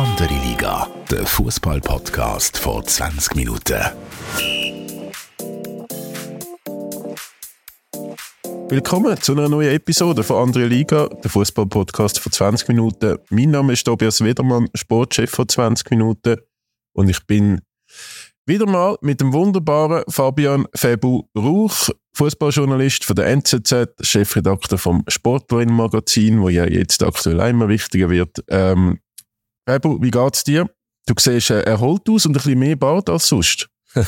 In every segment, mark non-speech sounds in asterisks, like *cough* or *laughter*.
Andere Liga, der Fußball-Podcast vor 20 Minuten. Willkommen zu einer neuen Episode von Andere Liga, der Fußball-Podcast vor 20 Minuten. Mein Name ist Tobias Wedermann, Sportchef von 20 Minuten und ich bin wieder mal mit dem wunderbaren Fabian Febu Rauch, Fußballjournalist von der NZZ, Chefredakteur vom Sportlerin-Magazin, wo ja jetzt aktuell immer wichtiger wird. Ähm, Febu, wie geht's dir? Du siehst äh, erholt aus und ein bisschen mehr Bart als sonst. *laughs*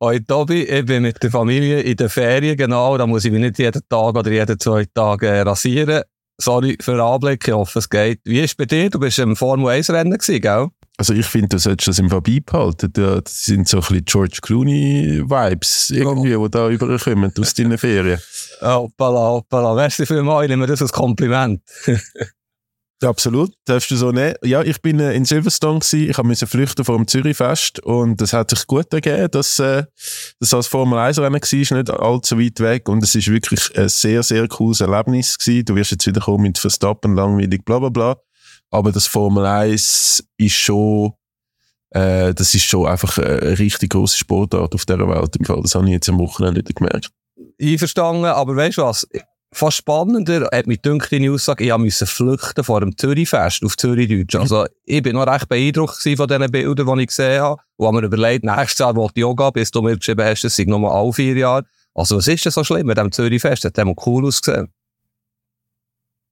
Hoi Tobi, ich bin mit der Familie in der Ferien, genau, da muss ich mich nicht jeden Tag oder jeden zwei Tage äh, rasieren. Sorry für den Anblick, ich hoffe es geht. Wie ist es bei dir? Du bist im Formel 1 Rennen gewesen, gell? Also ich finde, du solltest das im Vorbei behalten. Das sind so ein bisschen George Clooney-Vibes irgendwie, die da überkommen aus deinen Ferien. *laughs* Hoppala, hoppala. Merci vielmals, ich nehme das als Kompliment. *laughs* Absolut, darfst du so nehmen. Ja, ich bin äh, in Silverstone gewesen. ich musste flüchten vor dem Zürichfest und es hat sich gut ergeben, dass äh, das als Formel 1 Rennen war, nicht allzu weit weg und es ist wirklich ein sehr, sehr cooles Erlebnis gewesen. Du wirst jetzt wieder kommen mit Verstappen, langweilig, bla bla bla. Aber das Formel 1 ist schon, äh, das ist schon einfach eine richtig grosse Sportart auf dieser Welt im Fall. Das habe ich jetzt am Wochenende nicht gemerkt. Einverstanden, aber weißt du was? Fast spannender hat mich dünkt deine Aussage, ich musste flüchten vor dem Zürichfest auf Zürichdeutsch. *laughs* Also, ich bin noch recht beeindruckt von diesen Bildern, die ich gesehen habe. Und habe mir überlegt, nächstes Jahr wollte ich Yoga, bis du mir geschrieben hast, es sind nochmal alle vier Jahre. Also, was ist denn so schlimm mit dem Zürichfest? Hat der cool ausgesehen?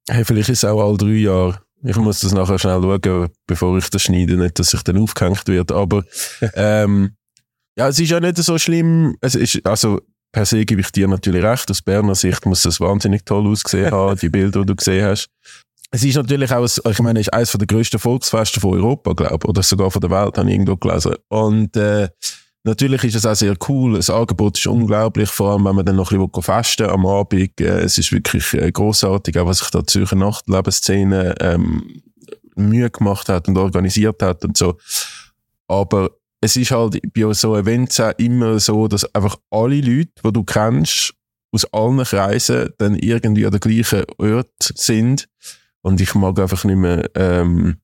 Hey, vielleicht ist es auch alle drei Jahre. Ich muss das nachher schnell schauen, bevor ich das schneide, nicht, dass ich dann aufgehängt wird. Aber, *laughs* ähm, ja, es ist ja nicht so schlimm. Es ist, also, per se gebe ich dir natürlich recht. Aus Berner Sicht muss das wahnsinnig toll ausgesehen haben, die Bilder, die du gesehen hast. Es ist natürlich auch, ich meine, es ist eines der grössten Volksfeste von Europa, glaube ich, oder sogar von der Welt, habe ich irgendwo gelesen. Und äh, natürlich ist es auch sehr cool. Das Angebot ist unglaublich, vor allem wenn man dann noch ein bisschen festen am Abend. Äh, es ist wirklich äh, großartig, auch was sich da die Zürcher Nachtlebensszene ähm, Mühe gemacht hat und organisiert hat und so. Aber es ist halt bei so Events auch immer so, dass einfach alle Leute, die du kennst, aus allen Kreisen dann irgendwie an der gleichen Ort sind. Und ich mag einfach nicht mehr ähm,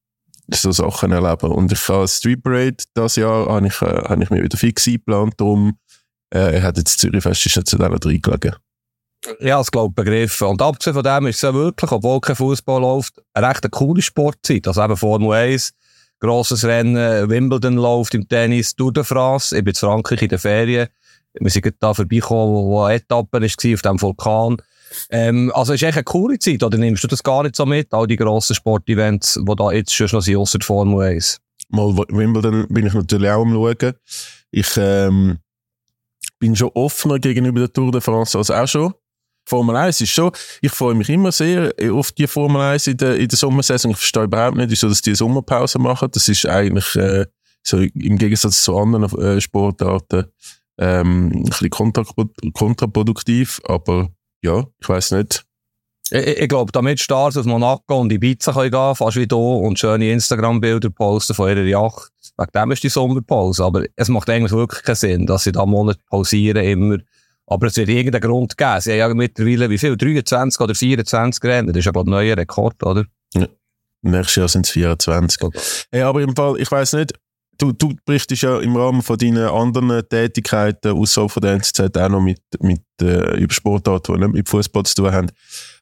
so Sachen erleben. Und ich habe Street Parade das Jahr, habe ich, äh, habe ich mir wieder fix eingeplant, darum äh, hat jetzt Zürich Fest ist nicht zu denen reingelegen. Ja, das glaube ich begriffen. Und abgesehen von dem ist es ja wirklich, obwohl kein Fußball läuft, eine recht coole Sportzeit. Also eben Formel 1, grosses Rennen, Wimbledon läuft im Tennis, Tour de France, ich bin in Frankreich in der Ferien. Wir sind da vorbeigekommen, wo, wo Etappen war auf dem Vulkan. Ähm, also ist echt eine coole Zeit, oder nimmst du das gar nicht so mit, all die grossen Sportevents, die da jetzt schon noch sind, ausser Formel 1? Mal Wimbledon bin ich natürlich auch am schauen. Ich ähm, bin schon offener gegenüber der Tour de France als auch schon. Formel 1 ist schon, ich freue mich immer sehr auf die Formel 1 in der, in der Sommersaison. Ich verstehe überhaupt nicht, wieso dass die Sommerpause machen. Das ist eigentlich äh, so im Gegensatz zu anderen äh, Sportarten ähm, ein bisschen kontraproduktiv, aber ja, ich weiß nicht. Ich, ich glaube, damit Stars aus Monaco und Ibiza können gehen, fast wie du, und schöne Instagram-Bilder posten von ihrer Yacht. Wegen dem ist die Sommerpause. Aber es macht eigentlich wirklich keinen Sinn, dass sie da Monate pausieren immer aber es wird irgendeinen Grund geben. Sie haben ja mittlerweile, wie viel? 23 oder 24 Rennen? Das ist ja, glaube ich, ein neuer Rekord, oder? Ja. Nächstes Jahr sind es 24. Okay. Hey, aber im Fall, ich weiss nicht, du, du berichtest ja im Rahmen von deinen anderen Tätigkeiten außerhalb von der NZZ auch noch mit, mit, äh, über Sportarten, die nicht mit Fußball zu tun haben.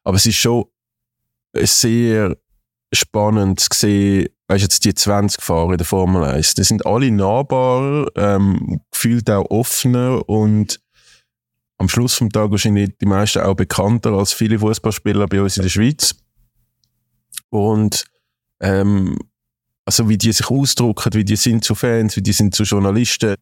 Aber es ist schon sehr spannend zu sehen, weißt jetzt die 20 Fahrer in der Formel 1. Die sind alle nahbar, ähm, gefühlt auch offener und am Schluss vom Tag wahrscheinlich die meisten auch bekannter als viele Fußballspieler bei uns in der Schweiz. Und ähm, also wie die sich ausdrücken, wie die sind zu Fans, wie die sind zu Journalisten.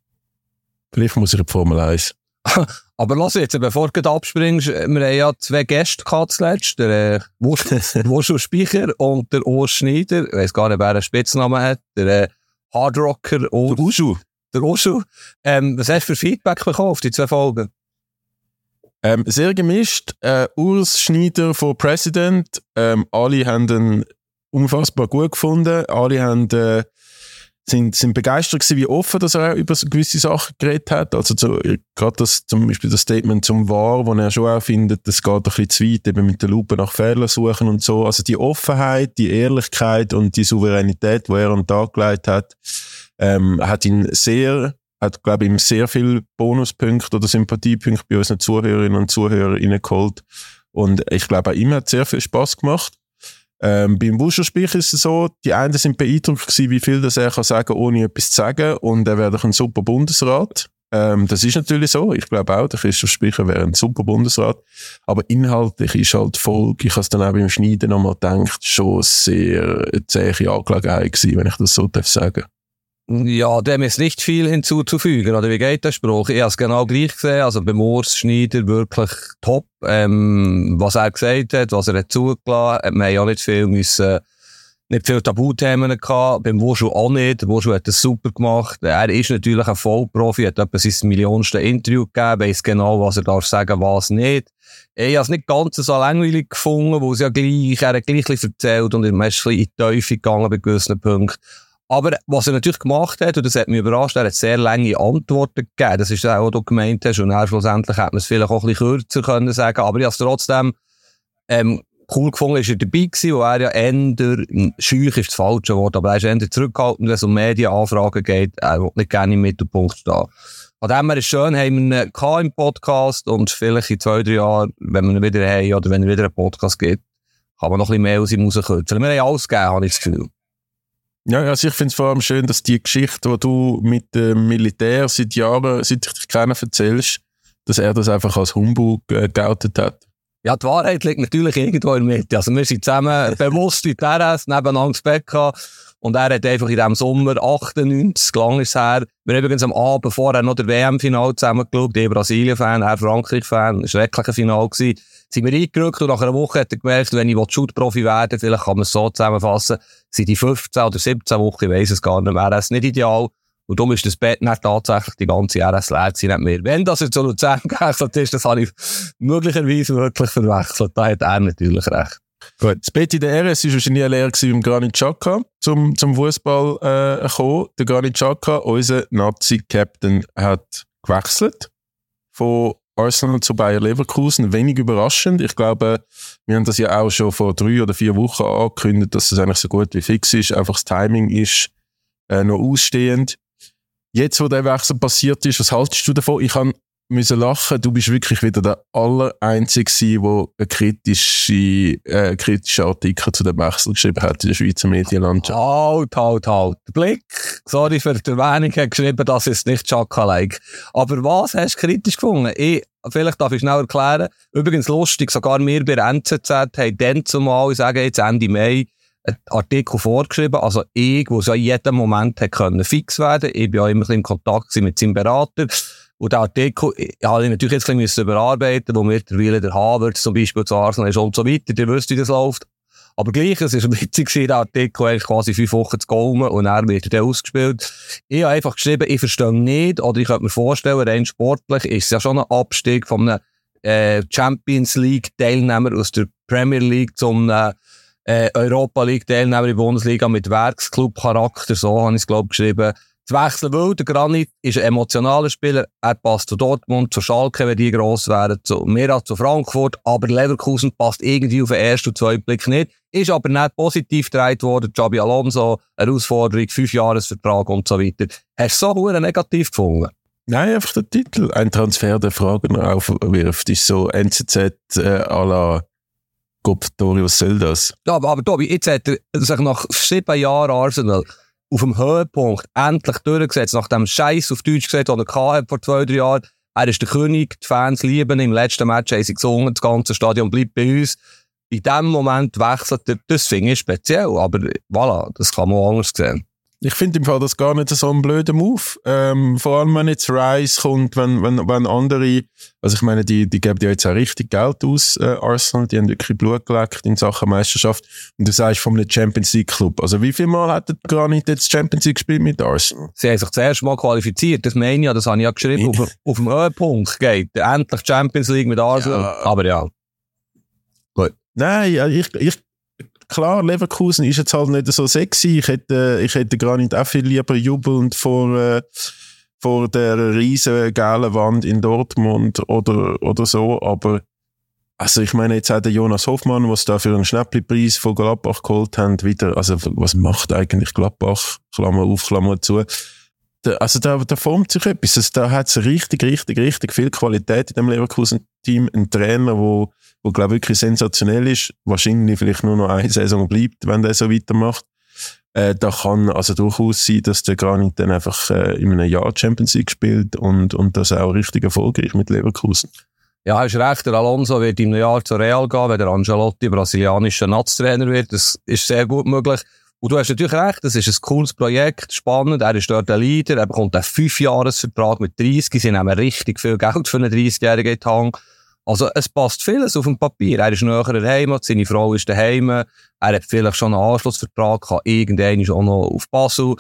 Vielleicht muss ich in die Formel 1. *laughs* Aber lass jetzt, bevor du abspringst, wir haben ja zwei Gäste gehabt zuletzt, der äh, Wuschu *laughs* Speicher und der Urs Schneider. Ich weiss gar nicht, wer einen Spitznamen hat. Der äh, Hardrocker Urs. Der Uschu. Der Uschu. Ähm, was hast du für Feedback bekommen auf die zwei Folgen? Ähm, sehr gemischt. Äh, Urs Schneider von President. Ähm, alle haben ihn unfassbar gut gefunden. Alle haben äh, sind, sind begeistert gewesen, wie offen dass er auch über gewisse Sachen geredet hat. Also zu, gerade das, zum Beispiel das Statement zum War, wo er schon auch findet, das geht ein bisschen zu weit, eben mit der Lupe nach Fehlern suchen und so. Also die Offenheit, die Ehrlichkeit und die Souveränität, die er an den Tag gelegt hat, ähm, hat ihn sehr, hat, glaube ich, sehr viel Bonuspunkte oder Sympathiepunkte bei unseren Zuhörerinnen und Zuhörern geholt. Und ich glaube, auch ihm hat sehr viel Spaß gemacht. Ähm, beim Wuscherspiel ist es so, die einen sind beeindruckt gewesen, wie viel das er kann sagen, ohne etwas zu sagen. Und er wäre doch ein super Bundesrat. Ähm, das ist natürlich so. Ich glaube auch, der Christoph Speicher wäre ein super Bundesrat. Aber inhaltlich ist halt Folge, ich habe es dann auch beim Schneiden nochmal gedacht, schon sehr zähe Angelegenheit gewesen, wenn ich das so darf sagen ja, dem ist nicht viel hinzuzufügen. Oder wie geht der Spruch? Ich habe es genau gleich gesehen. Also beim Urs Schneider wirklich top. Ähm, was er gesagt hat, was er hat zugelassen hat. Wir haben ja nicht viel müssen, nicht viel Tabuthemen gehabt. Beim Wuschu auch nicht. Der Wuschu hat das super gemacht. Er ist natürlich ein Vollprofi, hat etwa sein millionste Interview gegeben, weiss genau, was er darf sagen, was nicht. Ich habe es nicht ganz so langweilig gefunden, wo es ja gleich, er hat gleich erzählt und er ist ein bisschen in die Teufel gegangen bei gewissen Punkten. Aber was er natürlich gemacht hat, und das hat mich überrascht, er hat sehr lange Antworten gegeben. Das ist auch, was du gemeint hast. Und schlussendlich hätte man es vielleicht auch ein bisschen kürzer können sagen. Aber ich habe es trotzdem ähm, cool gefunden, ist er dabei gewesen, wo er ja eher, schüch ist das falsche Wort, aber er ist eher zurückhaltend, wenn es um Medienanfragen geht. Er will nicht gerne im Mittelpunkt stehen. Von dem her ist schön, haben wir ihn im Podcast und vielleicht in zwei, drei Jahren, wenn wir ihn wieder haben oder wenn er wieder einen Podcast gibt, kann man noch ein bisschen mehr aus ihm rauskürzen. Wir haben alles gegeben, habe ich das Gefühl. Ja, also ich finde es vor allem schön, dass die Geschichte, die du mit dem Militär seit Jahren, seit ich dich kenne, erzählst, dass er das einfach als Humbug äh, geoutet hat. Ja, die Wahrheit liegt natürlich irgendwo in der Mitte. Also wir sind zusammen *laughs* bewusst in Terrasse nebeneinander ins Bett. Und er hat einfach in diesem Sommer 98, lang ist es her, wir übrigens am Abend vorher noch der WM-Final zusammengeschaut, die Brasilien-Fan, er Frankreich-Fan, ein schrecklicher Final gewesen. Sind wir eingerückt und nach einer Woche hat er gemerkt, wenn ich Shoot-Profi werden vielleicht kann man es so zusammenfassen, sind die 15 oder 17 Wochen, ich weiss es gar nicht mehr, ist nicht ideal. Und darum ist das Bett nicht tatsächlich die ganze RS leer nicht mehr. Wenn das jetzt zu Luzern *laughs* gewechselt ist, das habe ich möglicherweise wirklich verwechselt. Da hat er natürlich recht. Gut. Das Bett in der RS war wahrscheinlich eine Lehre beim Granit Xhaka zum, zum Fußball äh, kommen. Der Granit Xhaka, unser Nazi-Captain, hat gewechselt von Arsenal zu Bayer Leverkusen. Wenig überraschend. Ich glaube, wir haben das ja auch schon vor drei oder vier Wochen angekündigt, dass es eigentlich so gut wie fix ist. Einfach das Timing ist äh, noch ausstehend. Jetzt, wo der Wechsel passiert ist, was haltest du davon? Ich habe müssen lachen. Du bist wirklich wieder der Allereinzige der einen kritischen, äh, kritischen Artikel zu dem Wechsel geschrieben hat in der Schweizer Medienlandschaft. Halt, halt, halt. Blick, sorry für die Erwähnung, hat geschrieben, das ist nicht Chaka-like. Aber was hast du kritisch gefunden? Ich, vielleicht darf ich schnell erklären. Übrigens lustig, sogar wir bei der NZZ haben dann zumal, ich sage jetzt Ende Mai, Artikel vorgeschrieben. Also ich, wo es ja in jedem Moment hätte fix werden. Ich bin ja immer in Kontakt mit seinem Berater. Und der Artikel habe ich natürlich jetzt ein bisschen überarbeiten wo mittlerweile der Havertz zum Beispiel zu Arsenal ist und so weiter. Ihr wisst, wie das läuft. Aber gleich, es war *laughs* witzig, der Artikel eigentlich quasi fünf Wochen zu gehen und dann wird er ausgespielt. Ich habe einfach geschrieben, ich verstehe nicht, oder ich könnte mir vorstellen, rein sportlich ist es ja schon ein Abstieg von einem äh, Champions League Teilnehmer aus der Premier League zum äh, Europa League Teilnehmer in der Bundesliga mit Werksclub-Charakter, so habe ich es, glaube geschrieben wechseln, weil der Granit ist ein emotionaler Spieler. Er passt zu Dortmund, zu Schalke, wenn die gross wären, zu Mira, zu Frankfurt. Aber Leverkusen passt irgendwie auf den ersten und zweiten Blick nicht. Ist aber nicht positiv gedreht worden. Javi Alonso, Herausforderung, Fünfjahresvertrag und so weiter. Hast du so negativ gefunden? Nein, einfach der Titel. Ein Transfer, der Fragen aufwirft, ist so NZZ äh, à la Gott, Tori, was soll das? Ja, aber, aber Tobi, jetzt hat er sich nach sieben Jahren Arsenal auf dem Höhepunkt endlich durchgesetzt, nach dem Scheiß auf Deutsch gesagt, den er hatte vor zwei, drei Jahren. Er ist der König, die Fans lieben ihn. Im letzten Match haben sie gesungen, das ganze Stadion bleibt bei uns. In dem Moment wechselt er, das finde ich speziell, aber voilà, das kann man auch anders sehen. Ich finde im Fall das gar nicht so ein blöder Move. Ähm, vor allem, wenn jetzt Rice kommt, wenn, wenn, wenn andere, also ich meine, die, die geben ja jetzt auch richtig Geld aus, äh, Arsenal, die haben wirklich Blut geleckt in Sachen Meisterschaft. Und du sagst von einem Champions League Club. Also wie viel Mal hat gar nicht jetzt Champions League gespielt mit Arsenal? Sie haben sich zuerst mal qualifiziert, das meine ich ja, das habe ich ja geschrieben, auf, auf dem Höhepunkt geht. Endlich Champions League mit Arsenal. Ja. Aber ja. Gut. Nein, ich, ich klar, Leverkusen ist jetzt halt nicht so sexy. Ich hätte, ich hätte gar nicht auch viel lieber jubelnd vor, äh, vor der riesen gelben Wand in Dortmund oder, oder so, aber also ich meine, jetzt auch der Jonas Hoffmann, was da für einen Schnäppli-Preis von Gladbach geholt haben, wieder, also was macht eigentlich Gladbach? Klammer auf, Klammer zu. Da, also da, da formt sich etwas. Also da hat es richtig, richtig, richtig viel Qualität in dem Leverkusen-Team. Ein Trainer, wo, wo glaube ich wirklich sensationell ist, wahrscheinlich vielleicht nur noch eine Saison bleibt, wenn der so weitermacht. Äh, da kann also durchaus sein, dass der Granit dann einfach äh, in einem Jahr Champions League spielt und, und das auch richtig erfolgreich mit Leverkusen. Ja, hast recht. Der Alonso wird einem Jahr zu Real gehen, wenn der Angelotti brasilianischer Nationaltrainer wird. Das ist sehr gut möglich. Und du hast natürlich recht, das ist ein cooles Projekt, spannend. Er ist dort der Leader, er bekommt einen Fünfjahresvertrag mit 30. Sie nehmen richtig viel Geld für einen 30-jährigen Hang. Also, es passt vieles auf dem Papier. Er ist näher der Heimat, seine Frau ist daheim, er hat vielleicht schon einen Anschlussvertrag, kann irgendwann auch noch auf Basel.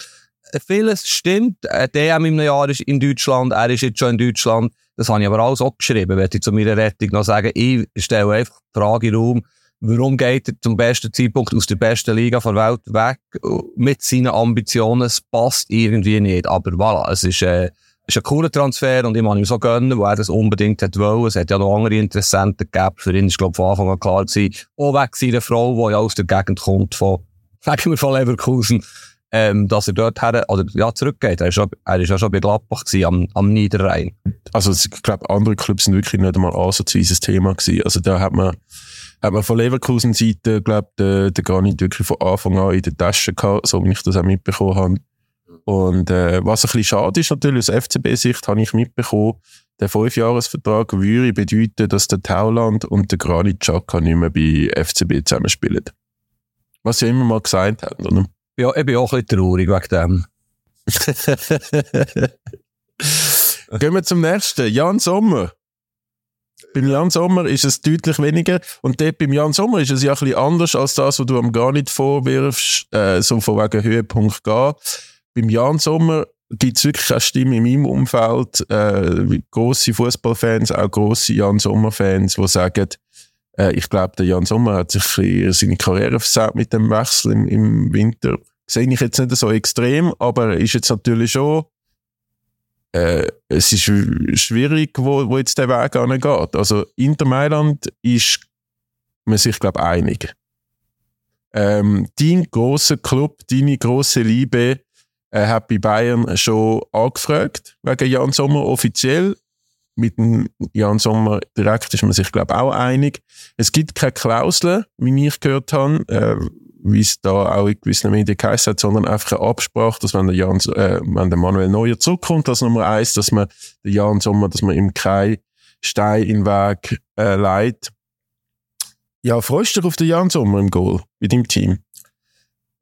Vieles stimmt. DM im Jahr ist in Deutschland, er ist jetzt schon in Deutschland. Das habe ich aber alles auch geschrieben, wenn ich zu meiner Rettung noch sagen. Ich stelle einfach die Frage in den Raum, warum geht er zum besten Zeitpunkt aus der besten Liga der Welt weg mit seinen Ambitionen? Es passt irgendwie nicht. Aber voilà, es ist, äh, ist ein cooler Transfer und ich kann ihm so gönnen, wo er das unbedingt hat wollen. Es hat ja noch andere Interessenten gegeben. Für ihn ist, glaube ich, von Anfang an klar gewesen, auch weg seiner Frau, die ja aus der Gegend kommt von, *laughs* sagen wir von Leverkusen ähm, dass er dort her, oder, ja, zurückgeht. Er ist, schon, er ist ja schon bei Gladbach gewesen, am, am Niederrhein. Also, ich glaube, andere Clubs sind wirklich nicht einmal ansatzweise ein Thema gewesen. Also, da hat man, hat man von Leverkusen Seite, glaube der gar nicht wirklich von Anfang an in der Tasche gehabt, so wie ich das auch mitbekommen habe. Und, äh, was ein bisschen schade ist natürlich, aus FCB-Sicht habe ich mitbekommen, der Fünfjahresvertrag würde bedeuten, dass der Tauland und der Granit Xhaka nicht mehr bei FCB zusammenspielen. Was sie immer mal gesagt haben, oder? Ja, ich bin auch ein bisschen traurig wegen dem. *laughs* Gehen wir zum nächsten. Jan Sommer. Beim Jan Sommer ist es deutlich weniger. Und dort beim Jan Sommer ist es ja ein bisschen anders als das, was du am gar nicht vorwirfst, äh, so von wegen Höhepunkt gehen. Beim Jan Sommer gibt es wirklich eine Stimme in meinem Umfeld, äh, grosse Fußballfans, auch grosse Jan Sommer-Fans, die sagen, äh, ich glaube, der Jan Sommer hat sich seine Karriere versaut mit dem Wechsel im, im Winter. Sehe ich jetzt nicht so extrem, aber er ist jetzt natürlich schon, äh, es ist schwierig, wo, wo jetzt der Weg angeht. Also Inter Mailand ist man sich, glaube einig. Ähm, dein grosser Club, deine grosse Liebe, äh, hat bei Bayern schon angefragt, wegen Jan Sommer offiziell mit dem Jan Sommer direkt ist man sich, glaube auch einig. Es gibt keine Klauseln, wie ich gehört habe, äh, wie es da auch in gewissen Medien geheißen hat, sondern einfach eine Absprache, dass wenn der, Jan, äh, wenn der Manuel Neuer zurückkommt, als Nummer eins, dass man den Jan Sommer, dass man ihm keinen Stein in den Weg äh, leitet. Ja, freust du dich auf den Jan Sommer im Goal mit dem Team?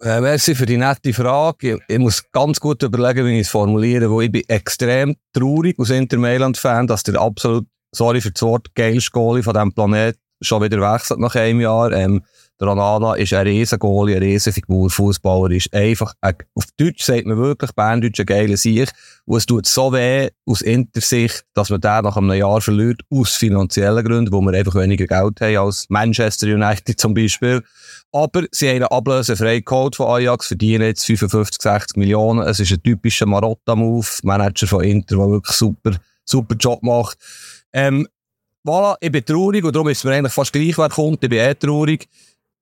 Äh, merci für die nette Frage. Ich, ich muss ganz gut überlegen, wie ich es formuliere, wo ich bin extrem traurig als Inter Mailand-Fan, dass der absolut, sorry für das Wort, geilste Goalie von diesem Planet schon wieder wechselt nach einem Jahr. Ähm, der Onana ist ein riesen Goalie, eine riesen Figur, Fußballer ist einfach, ein, auf Deutsch sagt man wirklich, Berndeutsch ein geiler Sieg. Und es tut so weh aus Intersicht, dass man den nach einem Jahr verliert, aus finanziellen Gründen, wo wir einfach weniger Geld haben als Manchester United *laughs* zum Beispiel. Aber sie haben eine Ablöse frei geholt von Ajax, verdienen jetzt 55, 60 Millionen. Es ist ein typischer Marotta-Move, Manager von Inter, der wirklich super, super Job macht. Ähm, voilà, ich bin traurig und darum ist es mir eigentlich fast gleich, wer kommt. Ich bin eh traurig.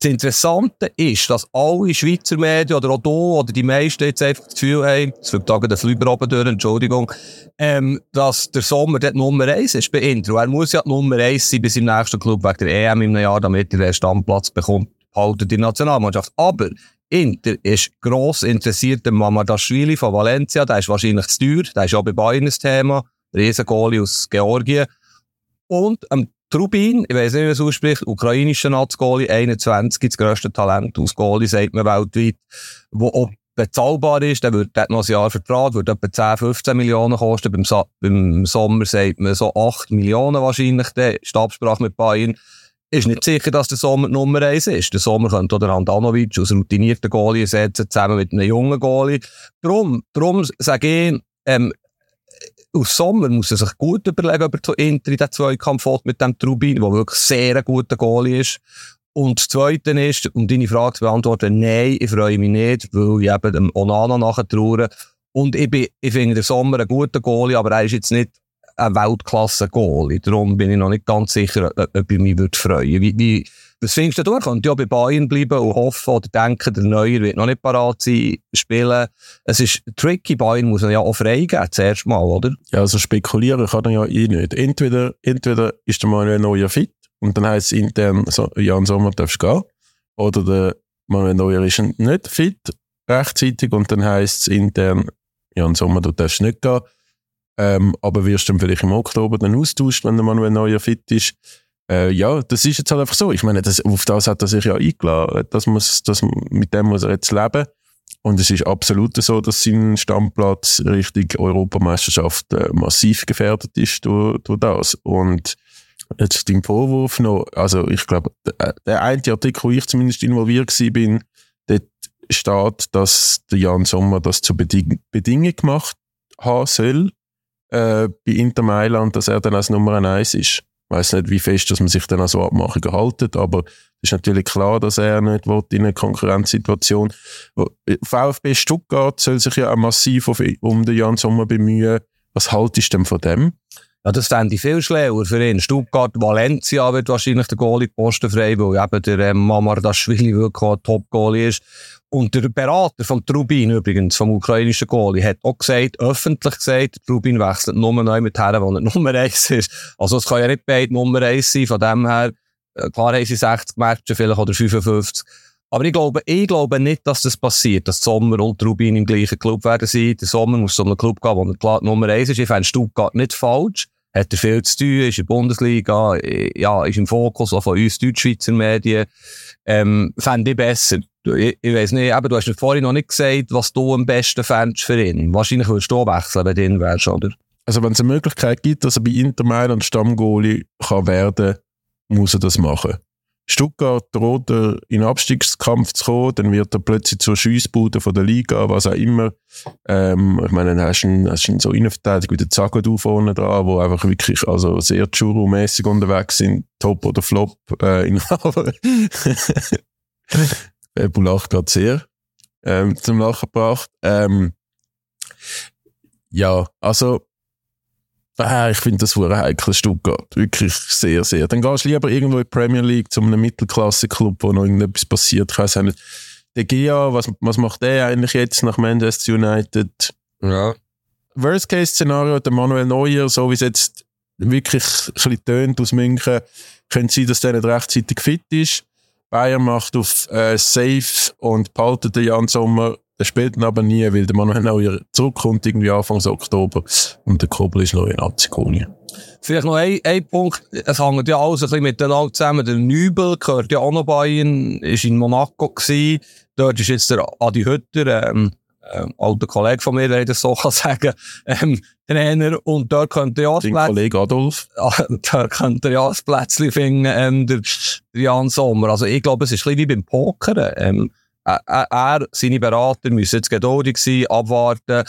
Das Interessante ist, dass alle Schweizer Medien oder auch hier oder die meisten jetzt einfach das Gefühl haben, es fliegt da den Flüger oben durch, Entschuldigung, ähm, dass der Sommer dort Nummer 1 ist bei Intro. Er muss ja Nummer 1 sein bis im nächsten Club wegen der EM im Jahr, damit er den Stammplatz bekommt, haltet die Nationalmannschaft. Aber Inter ist gross interessiert am Mamadashvili von Valencia, der ist wahrscheinlich zu teuer, der ist auch bei Bayern ein Thema, Riesengoli aus Georgien. Und am Trubin, ich weiß nicht, wie man es ausspricht, ukrainischer Nazi-Goalie, 21, das grösste Talent aus Goalie, sagt man weltweit, wo auch bezahlbar ist, der wird dort noch ein Jahr Vertrag, wird etwa 10, 15 Millionen kosten. Beim, so beim Sommer sagt man so 8 Millionen wahrscheinlich, der Stabsprache mit Bayern. Ist nicht sicher, dass der Sommer Nummer 1 ist. Der Sommer könnte oder Handanovic aus routinierten Goalie setzen, zusammen mit einem jungen Goalie. Drum, drum sage ich, ähm, aus Sommer muss er sich gut überlegen, ob er zu Inter in den Zweikampf mit dem Trubin, der wirklich sehr ein guter Goalie ist. Und das Zweite ist, um deine Frage zu beantworten, nein, ich freue mich nicht, weil ich eben dem Onana nachher traue. Und ich, bin, ich finde den Sommer einen guten Goalie, aber er ist jetzt nicht ein Weltklasse-Goalie. Darum bin ich noch nicht ganz sicher, ob ich mich würde freuen wie, wie, Was findest du, könntest ja bei Bayern bleiben und hoffen oder denken, der Neuer wird noch nicht parat sein, spielen. Es ist tricky, Bayern muss er ja auch freigeben, zuerst mal, oder? Ja, also spekulieren kann er ja eh nicht. Entweder, entweder ist der Manuel Neuer fit und dann heisst es intern, so, Jan Sommer darfst gehen. Oder der Manuel Neuer ist nicht fit rechtzeitig und dann heisst es intern, Jan Sommer, du darfst nicht gehen. Ähm, aber wirst dann vielleicht im Oktober dann austauscht, wenn der Manuel Neuer fit ist. Äh, ja, das ist jetzt halt einfach so. Ich meine, das, auf das hat er sich ja eingeladen. Das muss, das, mit dem muss er jetzt leben. Und es ist absolut so, dass sein Stammplatz Richtung Europameisterschaft äh, massiv gefährdet ist durch, durch das. Und jetzt dein Vorwurf noch, also ich glaube, der, der eine Artikel, wo ich zumindest involviert war, dort steht, dass der Jan Sommer das zur Beding Bedingung gemacht haben soll, äh, bei Inter Mailand, dass er dann als Nummer eins ist. Ich weiss nicht, wie fest dass man sich dann an so Abmachungen haltet, aber es ist natürlich klar, dass er nicht will, in einer Konkurrenzsituation VfB Stuttgart soll sich ja auch massiv auf, um den Jan Sommer bemühen. Was haltest du denn von dem? Ja, das fände ich viel schlauer für ihn. Stuttgart, Valencia wird wahrscheinlich der Goalie posten frei, weil eben der ähm, Mamardashvili wirklich ein Top-Goalie ist. Und der Berater von Trubin übrigens, vom ukrainischen Goalie, hat auch gesagt, öffentlich gesagt, Trubin wechselt nur neu mit her, wo er *laughs* Nummer 1 ist. Also es kann ja nicht beide Nummer 1 sein, von dem her, äh, klar haben sie 60 Matches vielleicht oder 55. Aber ich glaube, ich glaube nicht, dass das passiert, dass Sommer und Rubin im gleichen Club werden sein. Der Sommer muss zu einem Club gehen, wo er klar Nummer 1 ist. Ich fände Stuttgart nicht falsch. Hat er viel zu tun, ist in der Bundesliga, äh, ja, ist im Fokus auch von uns Deutschschweizer Medien. Ähm, fände ich besser ich, ich weiss nicht, aber du hast vorhin noch nicht gesagt, was du am besten fändest für ihn. Wahrscheinlich würdest du wechseln, wenn du ihn wärst, oder? Also wenn es eine Möglichkeit gibt, dass er bei Inter Mailand Stammgoalie kann werden, muss er das machen. Stuttgart droht er in den Abstiegskampf zu kommen, dann wird er plötzlich zur Schiessbude von der Liga, was auch immer. Ähm, ich meine, dann hast du einen, hast du einen so Innenverteidiger wie der Zagadou vorne dran, wo einfach wirklich also sehr Churu-mäßig unterwegs sind, Top oder Flop äh, in *laughs* äh, Bulach gerade sehr ähm, zum Lachen gebracht. Ähm, ja, also äh, ich finde das ein heikles Stuttgart. Wirklich sehr, sehr. Dann gehst du lieber irgendwo in die Premier League zu einem Mittelklasse-Club, wo noch irgendetwas passiert. Ich weiß nicht. Der Gia, was, was macht der eigentlich jetzt nach Manchester United? Ja. Worst-Case-Szenario, der Manuel Neuer, so wie es jetzt wirklich ein bisschen tönt aus München, könnte sein, dass der nicht rechtzeitig fit ist. Bayern macht auf äh, Safe und behaltet den Jan Sommer. Der spielt ihn aber nie, weil der Manuel Neuer zurückkommt, irgendwie Anfang Oktober. Und der Kobel ist noch in Azikoni. Vielleicht noch ein, ein Punkt. Es hängt ja alles ein bisschen miteinander zusammen. Der Nübel gehört ja auch noch Bayern, ist in Monaco gewesen. Dort ist jetzt der Adi Hütter, ähm, ähm, alter Kollege von mir, wenn ich das so kann *laughs* sagen, ähm, Trainer. Und dort könnte ja das Kollege Adolf. *laughs* da könnte ja das Plätzchen finden, ähm, der, der Jan Sommer. Also ich glaube, es ist ein bisschen wie beim Poker. Ähm, er, seine Berater müssen jetzt geduldig sein, abwarten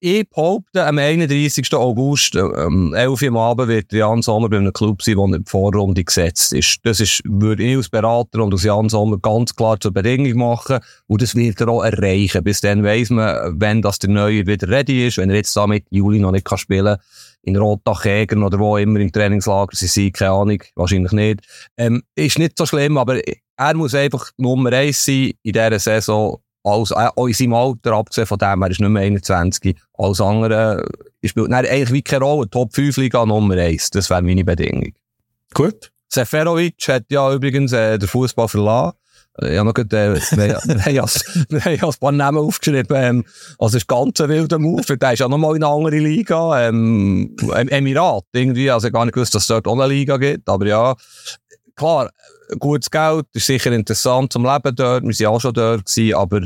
ich behaupte, am 31. August, ähm, 11 Uhr am Abend, wird Jan Sommer bei einem Club sein, der in der Vorrunde gesetzt ist. Das ist, würde ich als Berater und als Jan Sommer ganz klar zur Bedingung machen. Und das wird er auch erreichen. Bis dann weiss man, wenn das der Neue wieder ready ist, wenn er jetzt da mit Juli noch nicht spielen kann in Rotachjägern oder wo immer im Trainingslager sie sind, keine Ahnung, wahrscheinlich nicht. Ähm, ist nicht so schlimm, aber er muss einfach Nummer eins sein in dieser Saison als, äh, auch in seinem Alter, abgesehen von dem, er ist nicht mehr 21, als andere, äh, spielt nein, eigentlich wie keine Rolle, Top 5 Liga Nummer 1, das wäre meine Bedingung. Gut. Seferovic hat ja übrigens äh, den Fußball verlassen. Äh, habe noch gerade, äh, wir, wir, haben *laughs* ein paar Namen aufgeschrieben. Ähm, also, es ist ganz ein wilder Move. Der ist ja nochmal in eine andere Liga. Ähm, Emirat, irgendwie. Also, ich gar nicht gewusst, dass es dort auch eine Liga gibt. Aber ja, klar, gutes Geld, ist sicher interessant zum Leben dort, wir waren auch schon dort gewesen, aber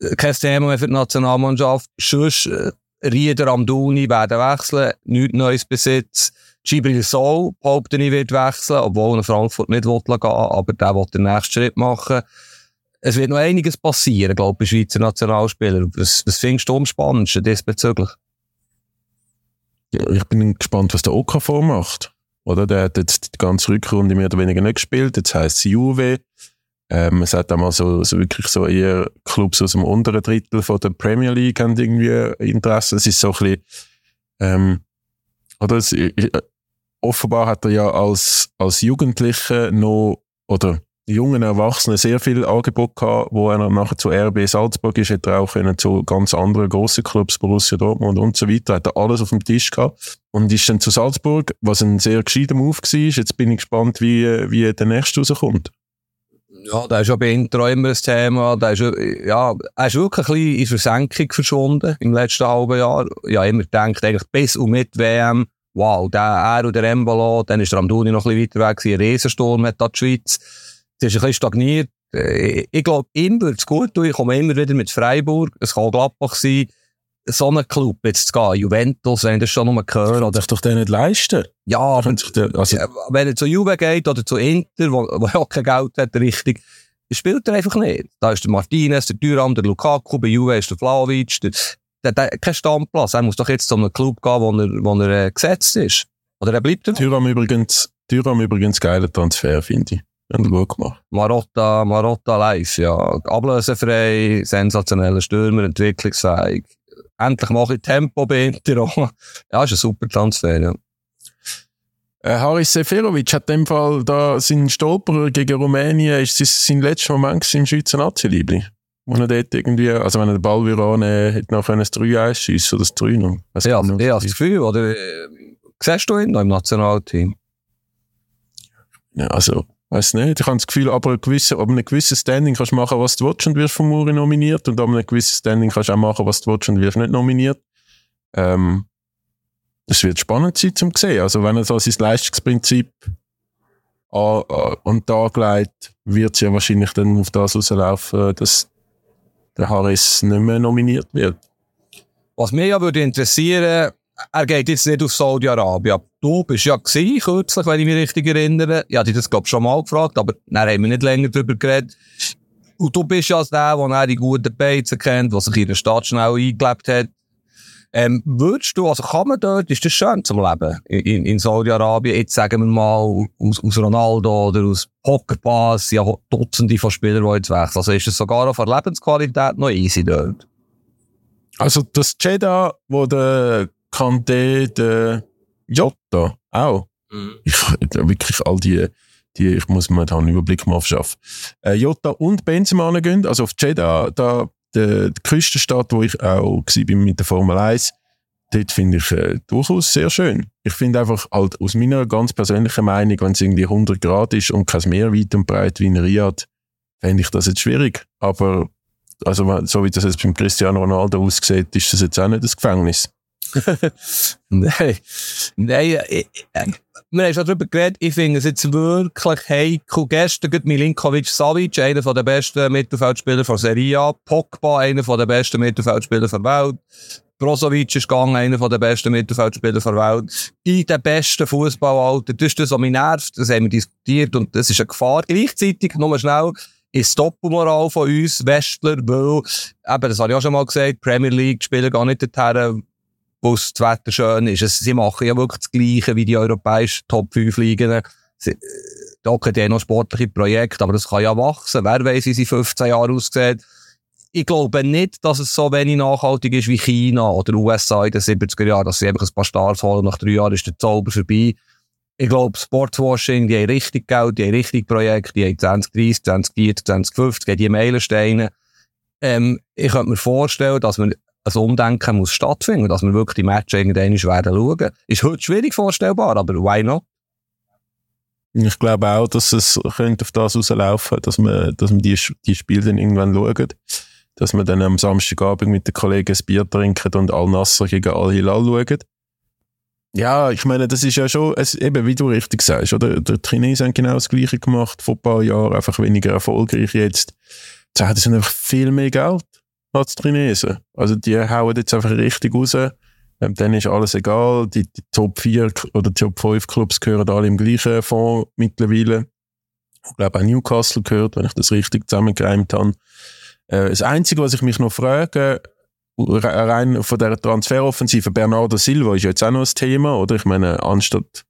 äh, kein Thema mehr für die Nationalmannschaft. Sonst, äh, Rieder am Duni werden wechseln, nichts Neues Besitz. Gibril Soul, behaupte ich, wird wechseln, obwohl er Frankfurt nicht will gehen aber der will den nächsten Schritt machen. Es wird noch einiges passieren, glaube ich, bei Schweizer Nationalspielern. Was, was findest du am spannendsten diesbezüglich? Ja, ich bin gespannt, was der OKV macht. Oder? Der hat jetzt die ganze Rückrunde mehr oder weniger nicht gespielt. Jetzt heisst es Juve. Ähm, es hat auch mal so, so wirklich so eher Clubs aus dem unteren Drittel von der Premier League haben irgendwie Interesse. Es ist so ein bisschen, ähm, oder es, äh, offenbar hat er ja als, als Jugendlicher noch, oder jungen Erwachsenen sehr viel Angebot gehabt, wo er nachher zu RB Salzburg ist, hätte er auch können zu ganz anderen grossen Clubs, Borussia Dortmund und so weiter, hat er alles auf dem Tisch gehabt und ist dann zu Salzburg, was ein sehr gescheiter Move war. Jetzt bin ich gespannt, wie, wie der nächste rauskommt. Ja, da ist ja bei Intro immer ein Thema. Da ist, ja, er ist wirklich ein bisschen in Versenkung verschwunden im letzten halben Jahr. Ja, immer gedacht, eigentlich bis und mit WM, wow, der, er und der Embolo, dann ist der Amduni noch ein bisschen weiter weg, ein Riesensturm hat da die Schweiz. Es ist ein bisschen stagniert. Äh, ich glaube, ihm würde es gut tun. Ich komme immer wieder mit Freiburg. Es kann Gladbach sein. So einen Club jetzt zu gehen, Juventus, wenn ich das schon mal höre. Oder, sich doch den nicht leisten. Ja, aber, also, ja, wenn er zu Juve geht oder zu Inter, wo, wo auch kein Geld hat, richtig, spielt er einfach nicht. Da ist der Martinez, der Thuram, der Lukaku, bei Juve ist der Vlaovic, der, der, der, kein Stammplatz. Er muss doch jetzt zu einem Club gehen, wo er, wo er äh, gesetzt ist. Oder er bleibt er? Thuram übrigens, Thuram übrigens geiler Transfer, finde ich. Haben gut gemacht. Marotta, Marotta live, ja. Ablösefrei, sensationeller Stürmer, entwicklungsfähig. Endlich mache ich Tempo bei Inter. ja, ist ein super Transfer, ja. Äh, Haris Seferovic hat in dem Fall da seinen Stolperer gegen Rumänien, ist das sein letzter Moment im Schweizer Nazi-Liebling. Wo er dort irgendwie, also wenn er den Ball wieder annehmen, hätte noch das 3-1 schiessen oder das 3 noch. Ja, ich habe das Gefühl, oder, äh, siehst du ihn noch im Nationalteam? Ja, also, Weiß nicht. Ich habe das Gefühl, aber ein gewisser, ab einem gewissen Standing kannst du machen, was du willst und wirst von Muri nominiert. Und ab einem gewissen Standing kannst du auch machen, was du willst und wirst nicht nominiert. Ähm, das wird spannend sein zum sehen. Also wenn er so sein Leistungsprinzip an, an, und angelegt, wird es ja wahrscheinlich dann auf das rauslaufen, dass der Harris nicht mehr nominiert wird. Was mich ja würde interessieren, er geht jetzt nicht auf Saudi-Arabien. Du bist ja gewesen, kürzlich, wenn ich mich richtig erinnere. Ja, dich das, glaube schon mal gefragt, aber dann haben wir nicht länger darüber geredet. Und du bist ja der, der die guten Beizen kennt, der sich in der Stadt schnell eingelebt hat. Ähm, würdest du, also kann man dort, ist das schön zum Leben in, in Saudi-Arabien, jetzt sagen wir mal aus, aus Ronaldo oder aus Pokerpass, ja Dutzende von Spielern, die jetzt wechseln. Also ist es sogar auf der Lebensqualität noch easy dort? Also das Jeddah, wo der Kante, der Jota auch. Mhm. Ich, wirklich all die, die, ich muss mir da einen Überblick mal verschaffen. Äh, Jota und Benzema gehen, also auf Jeddah, da, der, die Küstenstadt, wo ich auch war mit der Formel 1, dort finde ich äh, durchaus sehr schön. Ich finde einfach halt aus meiner ganz persönlichen Meinung, wenn es irgendwie 100 Grad ist und kein Meer weit und breit wie in Riyadh, fände ich das jetzt schwierig. Aber also, so wie das jetzt beim Cristiano Ronaldo aussieht, ist das jetzt auch nicht das Gefängnis. *laughs* Nein. Nein, ich, ich, wir haben schon darüber geredet, ich finde es jetzt wirklich heikel. Gestern geht Milinkovic Savic, einer der besten Mittelfeldspieler von Serie A, Pogba, einer der besten Mittelfeldspieler der Welt, Brozovic ist gegangen, einer der besten Mittelfeldspieler der Welt, in den besten Fußballalter. Das ist das, was mich nervt, das haben wir diskutiert und das ist eine Gefahr. Gleichzeitig, nur schnell, ist Doppelmoral von uns, Westler, weil, eben, das habe ich auch schon mal gesagt, Premier League, Spieler gar nicht dorthin, wo das Wetter schön ist. Also, sie machen ja wirklich das Gleiche wie die europäischen Top 5 Ligen. Sie, da haben die noch sportliche Projekte, aber das kann ja wachsen. Wer weiß, wie sie 15 Jahre aussieht. Ich glaube nicht, dass es so wenig nachhaltig ist wie China oder USA in den 70er Jahren, dass sie einfach ein paar Stars holen. Nach drei Jahren ist der Zauber vorbei. Ich glaube, Sportswashing, die haben richtig Geld, die haben richtig Projekte, die haben 2030, 2040, 2050, die Meilensteine. Ähm, ich könnte mir vorstellen, dass man ein Umdenken muss stattfinden, dass wir wirklich die Matches irgendwann werden. Ist heute schwierig vorstellbar, aber why not? Ich glaube auch, dass es könnte auf das rauslaufen, dass wir, dass wir die, die Spiele dann irgendwann schauen. Dass wir dann am Samstagabend mit den Kollegen ein Bier trinken und Al-Nasser gegen Al-Hilal schauen. Ja, ich meine, das ist ja schon, es, eben wie du richtig sagst, oder? Der Chinesen haben genau das Gleiche gemacht vor ein paar Jahren, einfach weniger erfolgreich jetzt. Sie sind einfach viel mehr Geld als die Chinesen. Also die hauen jetzt einfach richtig raus. Ähm, dann ist alles egal. Die, die, Top 4 oder die Top 5 Clubs gehören alle im gleichen Fonds mittlerweile. Ich glaube auch Newcastle gehört, wenn ich das richtig zusammengereimt habe. Äh, das Einzige, was ich mich noch frage, rein von der Transferoffensive, Bernardo Silva ist jetzt auch noch ein Thema, oder? Ich meine, anstatt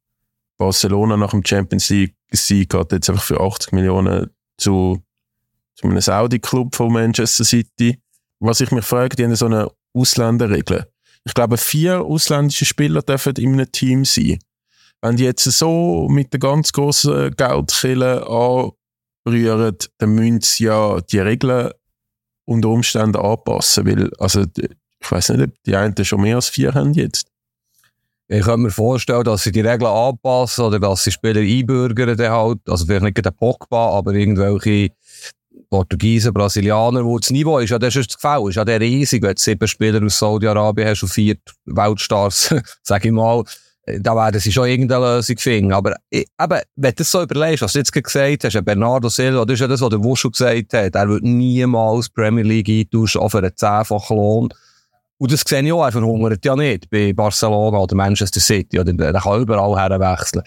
Barcelona nach dem Champions League Sieg geht jetzt einfach für 80 Millionen zu, zu einem Saudi-Club von Manchester City. Was ich mich frage, die haben so eine Ausländerregel. Ich glaube, vier ausländische Spieler dürfen in einem Team sein. Wenn die jetzt so mit der ganz grossen Geldkille anrühren, dann müssen sie ja die Regeln unter Umständen anpassen, weil, also, ich weiß nicht, ob die einen schon mehr als vier haben jetzt. Ich könnte mir vorstellen, dass sie die Regeln anpassen oder dass sie Spieler einbürgern halt. Also vielleicht nicht der Pogba, aber irgendwelche Portugiesen, Brasilianer, wo das Niveau ist, ja, das ist das Gefälle, ist ja der riesig, wenn du sieben Spieler aus Saudi-Arabien hast und vier Weltstars, *laughs* sag ich mal, da werden sie schon irgendeine Lösung finden. Aber, eben, wenn du das so überlegst, was du jetzt gesagt hast, Bernardo Silva, das ist ja das, was der Wuschel gesagt hat, er wird niemals Premier League eintauschen, auch für einen zehnfachen Lohn. Und das sehe ich auch, er verhungert ja nicht bei Barcelona oder Manchester City, oder der kann überall herwechseln.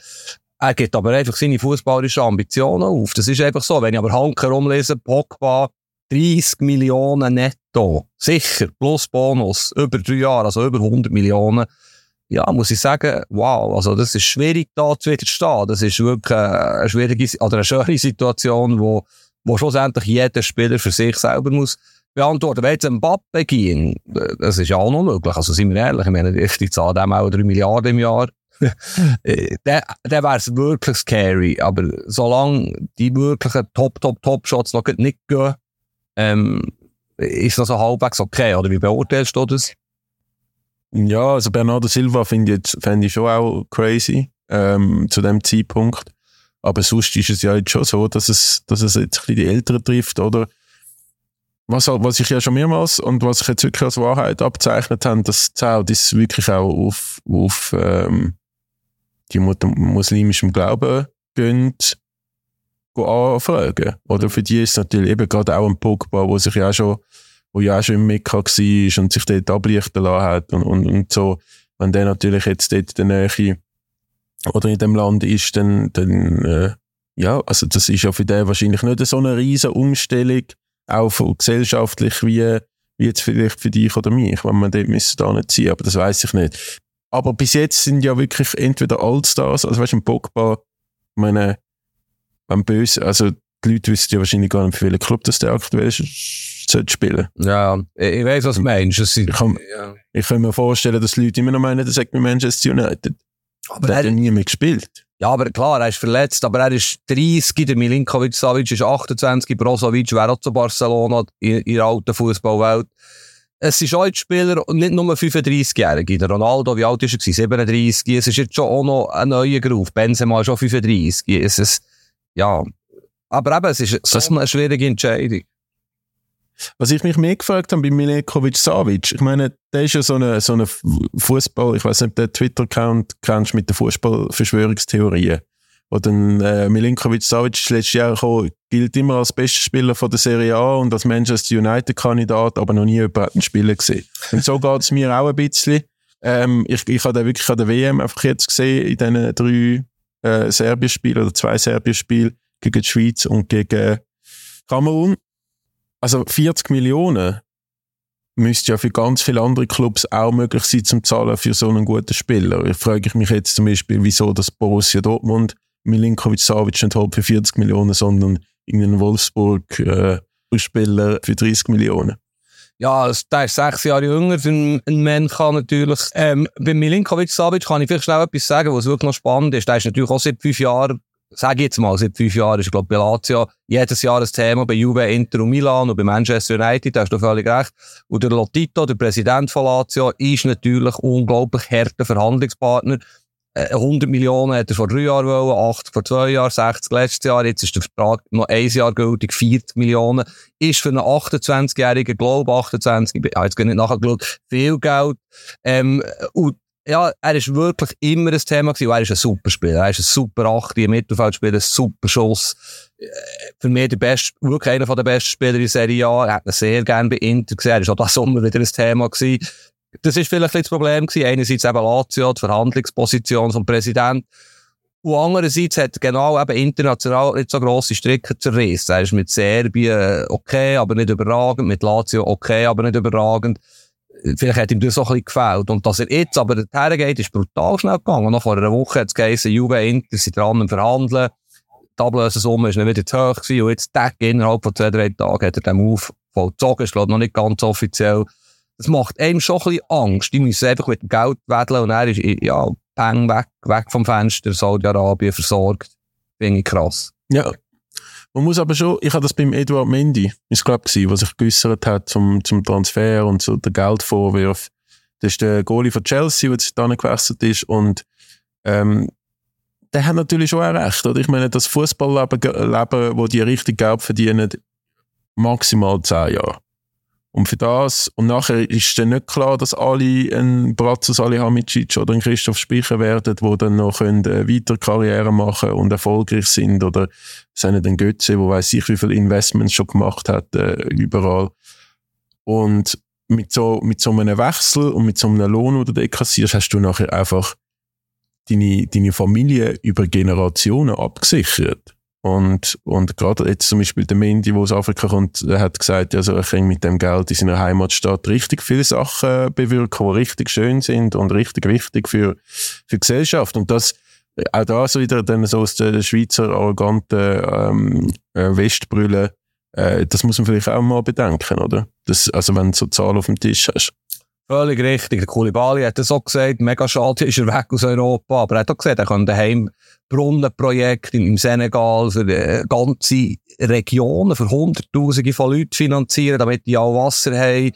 Er gibt aber einfach seine fußballerischen Ambitionen auf. Das ist einfach so. Wenn ich aber Hanker umlese, Pogba, 30 Millionen netto. Sicher. Plus Bonus. Über drei Jahre, also über 100 Millionen. Ja, muss ich sagen, wow. Also, das ist schwierig, da zu widerstehen. Das ist wirklich eine schwierige, oder eine schöne Situation, wo, wo schlussendlich jeder Spieler für sich selber muss beantworten. Wenn jetzt ein Mbappe ging, das ist ja auch noch möglich. Also, sind wir ehrlich. Ich meine, die zahlen dem auch 3 Milliarden im Jahr. Äh, dann, dann wäre es wirklich scary. Aber solange die wirklichen Top, Top, Top-Shots noch nicht gehen, ähm, ist das so halbwegs okay. Oder wie beurteilst du das? Ja, also Bernardo Silva finde ich, find ich schon auch crazy ähm, zu dem Zeitpunkt. Aber sonst ist es ja jetzt schon so, dass es, dass es jetzt ein bisschen die Älteren trifft, oder? Was, was ich ja schon mehrmals und was ich jetzt wirklich als Wahrheit abzeichnet habe, dass zählt ist wirklich auch auf, auf ähm, die muslimischem Glauben gehen, anfragen. Oder für die ist natürlich eben gerade auch ein Pogba, wo sich ja schon, wo ja auch schon im Mekka war und sich dort ablichten lassen hat und, und, und so. Wenn der natürlich jetzt dort in der Nähe oder in dem Land ist, dann, dann äh, ja, also das ist ja für den wahrscheinlich nicht so eine riesige Umstellung, auch gesellschaftlich wie, wie jetzt vielleicht für dich oder mich, wenn man dort müsste da nicht ziehen, aber das weiß ich nicht. Aber bis jetzt sind ja wirklich entweder Allstars, also weißt du, ein Pogba, ich meine, beim Böse, also die Leute wissen ja wahrscheinlich gar nicht, für welchen Club das der aktuell sollte spielen. Ja, ich weiß, was du meinst. Ich kann, ja. ich kann mir vorstellen, dass die Leute immer noch meinen, das sagt mir Manchester United. Aber der hat ja nie mehr gespielt. Ja, aber klar, er ist verletzt, aber er ist 30, der Milinkovic-Savic ist 28, Brozovic wäre auch zu Barcelona in, der alten Fußballwelt es sind auch Spieler, nicht nur 35-Jährige. Der Ronaldo, wie alt ist er? 37. Es ist jetzt schon auch noch ein neuer Groove. Benzema ist schon 35. Es ist, ja. Aber eben, es ist so eine schwierige Entscheidung. Was ich mich mehr gefragt habe bei Milenkovic Savic, ich meine, der ist ja so eine, so eine Fußball, ich weiß nicht, ob der Twitter-Account kennst mit der Fußball-Verschwörungstheorien wo dann äh, Milinkovic Savic letztes Jahr gekommen, gilt immer als bester Spieler von der Serie A und als Manchester United-Kandidat, aber noch nie jemanden spielen gesehen. Und so geht es mir auch ein bisschen. Ähm, ich ich habe wirklich an der WM einfach jetzt gesehen, in diesen drei äh, Serbien-Spielen oder zwei Serbien-Spielen gegen die Schweiz und gegen Kamerun. Also 40 Millionen müsste ja für ganz viele andere Clubs auch möglich sein zum Zahlen für so einen guten Spieler. Ich frage mich jetzt zum Beispiel, wieso das Borussia Dortmund Milinkovic-Savic nicht halt für 40 Millionen, sondern irgendeinen Wolfsburg-Spieler äh, für 30 Millionen. Ja, der ist sechs Jahre jünger, ein, Mensch kann natürlich. Ähm, bei Milinkovic-Savic kann ich vielleicht schnell etwas sagen, was wirklich noch spannend ist. Der ist natürlich auch seit fünf Jahren, sage ich jetzt mal, seit fünf Jahren ist, glaube bei Lazio jedes Jahr ein Thema, bei Juve, Inter und Milan und bei Manchester United, da hast du völlig recht. Und der Lotito, der Präsident von Lazio, ist natürlich unglaublich harter Verhandlungspartner 100 äh, Millionen hat er vor drei Jahren wollen, 80 vor zwei Jahren, 60 letztes Jahr, jetzt ist der Vertrag noch ein Jahr gültig, 40 Millionen. Ist für einen 28-jährigen, glaube 28, ich habe jetzt nicht nachgeschaut, viel Geld. Ähm, und ja, er ist wirklich immer ein Thema gewesen. Er ist ein super Spieler. Er ist ein super Acht, ein Mittelfeldspieler, ein super Schuss. Äh, für mich der beste, wirklich einer der besten Spieler in Serie A. Er hat ihn sehr gerne bei Inter gesehen. Er ist auch das Sommer wieder ein Thema gewesen. Das ist vielleicht das Problem gewesen. Einerseits eben Lazio, die Verhandlungsposition vom Präsidenten. Und andererseits hat genau eben international nicht so grosse Stricke zerrissen. Er ist mit Serbien okay, aber nicht überragend. Mit Lazio okay, aber nicht überragend. vielleicht hat ihm das auch ein bisschen gefällt. Und dass er jetzt aber dorthin geht, ist brutal schnell gegangen. Noch vor einer Woche hat es geheißen, Juve Inter sind dran am Verhandeln. Die Ablösesumme ist dann wieder zu hoch gewesen. Und jetzt, innerhalb von zwei, drei Tagen, hat er den Move vollzogen. Ist, glaube ich, noch nicht ganz offiziell. Das macht einem schon ein bisschen Angst. Die müssen einfach mit dem Geld wedeln und er ist, ja, Peng weg, weg vom Fenster, Saudi-Arabien versorgt. Finde ich krass. Ja. Man muss aber schon, ich habe das beim Eduard Mendy, ist glaube ich, was sich geäussert hat zum, zum Transfer und so der Geldvorwurf. Das ist der Goalie von Chelsea, der jetzt dann gewechselt ist und, ähm, der hat natürlich schon auch recht, oder? Ich meine, das Fußballleben, Leben, wo die richtig Geld verdienen, maximal zehn Jahre. Und für das, und nachher ist dann nicht klar, dass alle ein Brazos Salihamidzic oder ein Christoph Speicher werden, die dann noch eine äh, weitere Karriere machen und erfolgreich sind. Oder sind ein Götze, wo weiß ich, wie viele Investments schon gemacht hat, äh, überall. Und mit so, mit so einem Wechsel und mit so einem Lohn, den du kassierst, hast du nachher einfach deine, deine Familie über Generationen abgesichert. Und, und gerade jetzt zum Beispiel der Mindy, der aus Afrika kommt, der hat gesagt, also er kann mit dem Geld in seiner Heimatstadt richtig viele Sachen bewirken, die richtig schön sind und richtig wichtig für, für die Gesellschaft. Und das, auch da so wieder dann so aus der Schweizer arroganten ähm, äh, Westbrille, äh, das muss man vielleicht auch mal bedenken, oder? Das, also wenn du so Zahlen auf dem Tisch hast. Völlig richtig. Der Koulibaly hat das auch gesagt. Mega schade ist er weg aus Europa. Aber er hat auch gesagt, er kann daheim Brunnenprojekte im Senegal für äh, ganze Regionen, für Hunderttausende von Leuten finanzieren, damit die auch Wasser haben.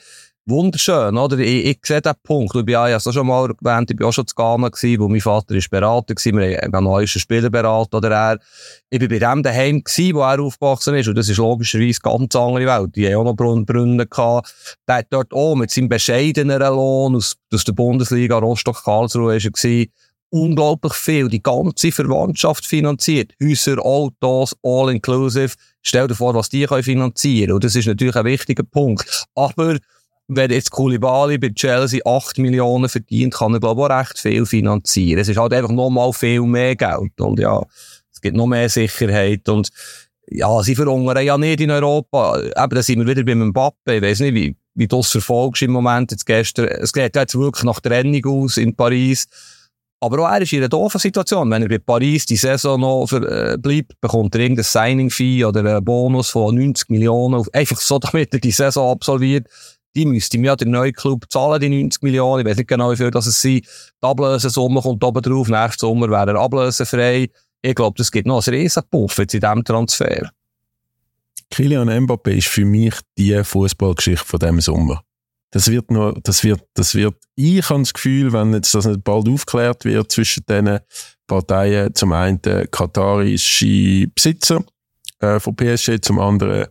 Wunderschön, oder? Ich, ich sehe den Punkt. Ich bin ja, ich schon mal erwähnt, ich bin auch schon zu Ghana gewesen, wo mein Vater ist Berater war. Wir haben einen Spieler beraten, oder er. Ich bin bei dem daheim gewesen, wo er aufgewachsen ist. Und das ist logischerweise eine ganz andere Welt. Die haben auch noch Brunnen, gehabt. Der hat dort auch mit seinem bescheideneren Lohn aus, aus der Bundesliga Rostock-Karlsruhe gewesen, unglaublich viel, die ganze Verwandtschaft finanziert. Häuser, Autos, all inclusive. Stell dir vor, was die können finanzieren. Und das ist natürlich ein wichtiger Punkt. Aber, wenn jetzt Koulibaly bei Chelsea 8 Millionen verdient, kann er, glaube ich, auch recht viel finanzieren. Es ist halt einfach nochmal viel mehr Geld. Und ja, es gibt noch mehr Sicherheit. Und ja, sie verhungern ja nicht in Europa. Eben, da sind wir wieder beim Mbappe. Ich weiss nicht, wie, wie du das verfolgst im Moment. Jetzt gestern, es geht jetzt wirklich nach Trennung aus in Paris. Aber auch er ist in einer doofen Situation. Wenn er bei Paris die Saison noch verbleibt, äh, bekommt er irgendein Signing-Fee oder einen Bonus von 90 Millionen. Einfach so, *laughs* damit er die Saison absolviert. Die müsste ihm ja der neue Club zahlen, die 90 Millionen. Ich weiß nicht genau, wie viel das es sind. Die Ablösesumme kommt oben drauf. Nächsten Sommer wäre er ablösefrei. Ich glaube, das gibt noch einen riesen Puff jetzt in diesem Transfer. Kylian Mbappé ist für mich die Fußballgeschichte von diesem Sommer. Das wird nur, das wird, das wird, ich habe das Gefühl, wenn jetzt das nicht bald aufklärt wird zwischen den Parteien, zum einen katarische Besitzer äh, von PSG, zum anderen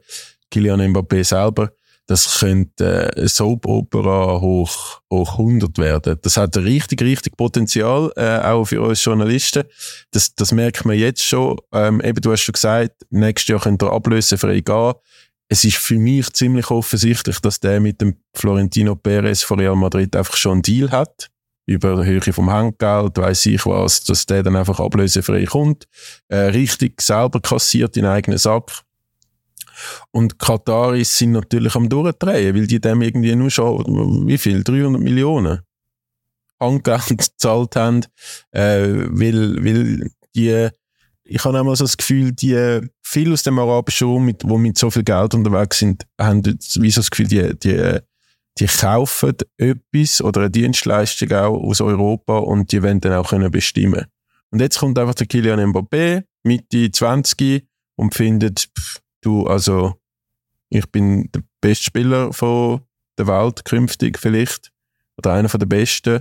Kylian Mbappé selber, das könnte äh, Soap-Opera hoch, hoch 100 werden. Das hat richtig, richtig Potenzial, äh, auch für uns Journalisten. Das, das merkt man jetzt schon. Ähm, eben, du hast schon gesagt, nächstes Jahr könnte er ablösefrei gehen es ist für mich ziemlich offensichtlich, dass der mit dem Florentino Perez von Real Madrid einfach schon einen Deal hat. Über Höhe vom Handgeld, weiss ich was, dass der dann einfach ablösefrei kommt. Äh, richtig selber kassiert in eigenen Sack. Und Kataris sind natürlich am Durchdrehen, weil die dem irgendwie nur schon, wie viel? 300 Millionen Handgeld *laughs* gezahlt haben, äh, weil, weil die ich habe einmal so das Gefühl, die viele aus dem arabischen Raum, mit, wo mit so viel Geld unterwegs sind, haben wie so das Gefühl, die, die, die kaufen etwas oder eine Dienstleistung auch aus Europa und die wollen dann auch können bestimmen. Und jetzt kommt einfach der Kilian Mbappé, Mitte 20 und findet, pff, du, also, ich bin der beste Spieler der Welt künftig vielleicht. Oder einer von der besten.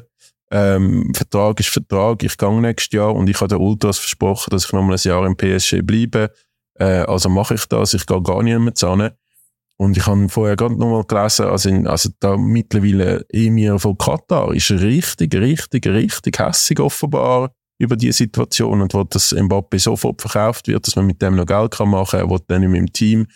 Ähm, Vertrag ist Vertrag, ich gehe nächstes Jahr und ich habe den Ultras versprochen, dass ich nochmal ein Jahr im PSG bleibe. Äh, also mache ich das, ich gehe gar nicht mehr zusammen. Und ich habe vorher gerade nochmal gelesen, also, in, also da mittlerweile Emir von Katar ist richtig, richtig, richtig hässig offenbar über die Situation und wo das Mbappé sofort verkauft wird, dass man mit dem noch Geld kann machen kann. Er will dann im Team,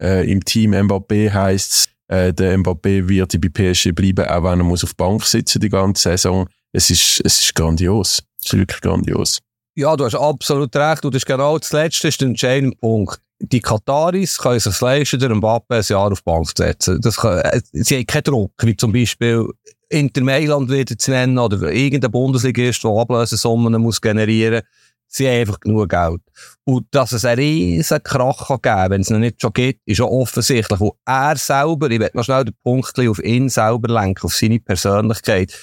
äh, im Team Mbappé heisst äh, der Mbappé wird bei PSG bleiben, auch wenn er muss auf Bank sitzen die ganze Saison es ist, es ist grandios. Es ist wirklich grandios. Ja, du hast absolut recht. Und das ist genau das Letzte, ist der entscheidende Punkt. Die Kataris können sich leisten, den Mbappe ein Jahr auf die Bank zu setzen. Das kann, äh, sie haben keinen Druck, wie zum Beispiel Inter Mailand wieder zu nennen oder irgendein Bundesligist, der Ablösesummen muss generieren Sie haben einfach genug Geld. Und dass es einen riesen Krach geben kann, wenn es noch nicht schon gibt, ist auch offensichtlich. Und er selber, ich werde noch schnell den Punkt auf ihn selber lenken, auf seine Persönlichkeit,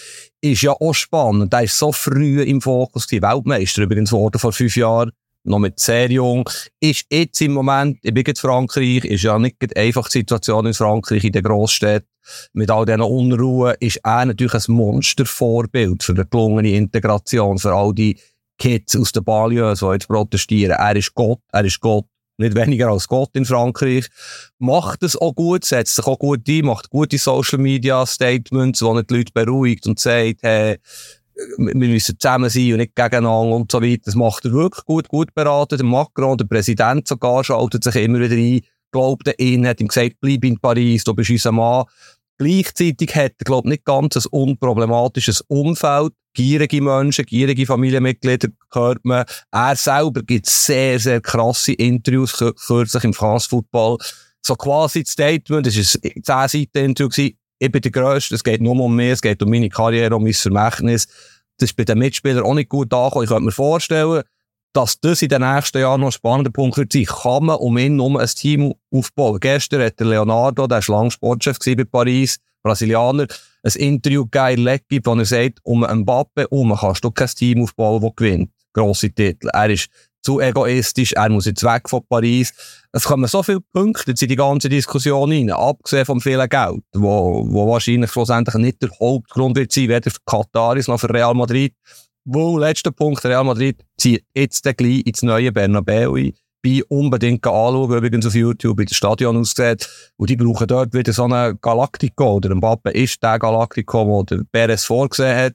ist ja auch spannend. Er ist so früh im Fokus, die Weltmeister übrigens wurde vor fünf Jahren noch mit sehr jung, ist jetzt im Moment, ich bin in Frankreich, ist ja nicht einfach die Situation in Frankreich, in den Grossstädten, mit all diesen Unruhen, ist er natürlich ein Monstervorbild für eine gelungene Integration, für all die Kids aus den Banlieues, die jetzt protestieren. Er ist Gott, er ist Gott, nicht weniger als Gott in Frankreich. Macht es auch gut, setzt sich auch gut ein, macht gute Social Media Statements, wo nicht die Leute beruhigt und sagt, hey, wir müssen zusammen sein und nicht gegeneinander und so weiter. Das macht er wirklich gut, gut beraten. Der Macron, der Präsident sogar, schaltet sich immer wieder ein, glaubt an ihn, hat ihm gesagt, bleib in Paris, du bist unser Mann. Gleichzeitig hat er, glaube ich, nicht ganz ein unproblematisches Umfeld. Gierige Menschen, gierige Familienmitglieder hört man. Er selber gibt sehr, sehr krasse Interviews, kürzlich im France Football. So quasi das Statement, das war ein 10 Seiten Interview, ich bin der Grösste, es geht nur um mich, es geht um meine Karriere, um mein Vermächtnis. Das ist bei den Mitspielern auch nicht gut angekommen. Ich könnte mir vorstellen, dass das in den nächsten Jahren noch ein spannender Punkt wird sein. Kann man um ihn um ein Team aufbauen? Gestern hat der Leonardo, der war lange Sportchef bei Paris, Brasilianer, ein Interview gegeben in wo er sagt, um Mbappe um kannst du kein Team aufbauen, das gewinnt. Grosse Titel. Er ist zu egoistisch, er muss jetzt weg von Paris. Es kommen so viele Punkte in die ganze Diskussion rein, abgesehen vom vielen Geld, wo, wo wahrscheinlich schlussendlich nicht der Hauptgrund wird sein, weder für Kataris noch für Real Madrid. Wo, letzter Punkt, Real Madrid zieht jetzt gleich ins neue Bernabeu ein. Bei unbedingt anschauen, übrigens auf YouTube, wie das Stadion aussieht. Und die brauchen dort wieder so einen Galactico, oder Mbappe ist der Galactico, den der Perez vorgesehen hat.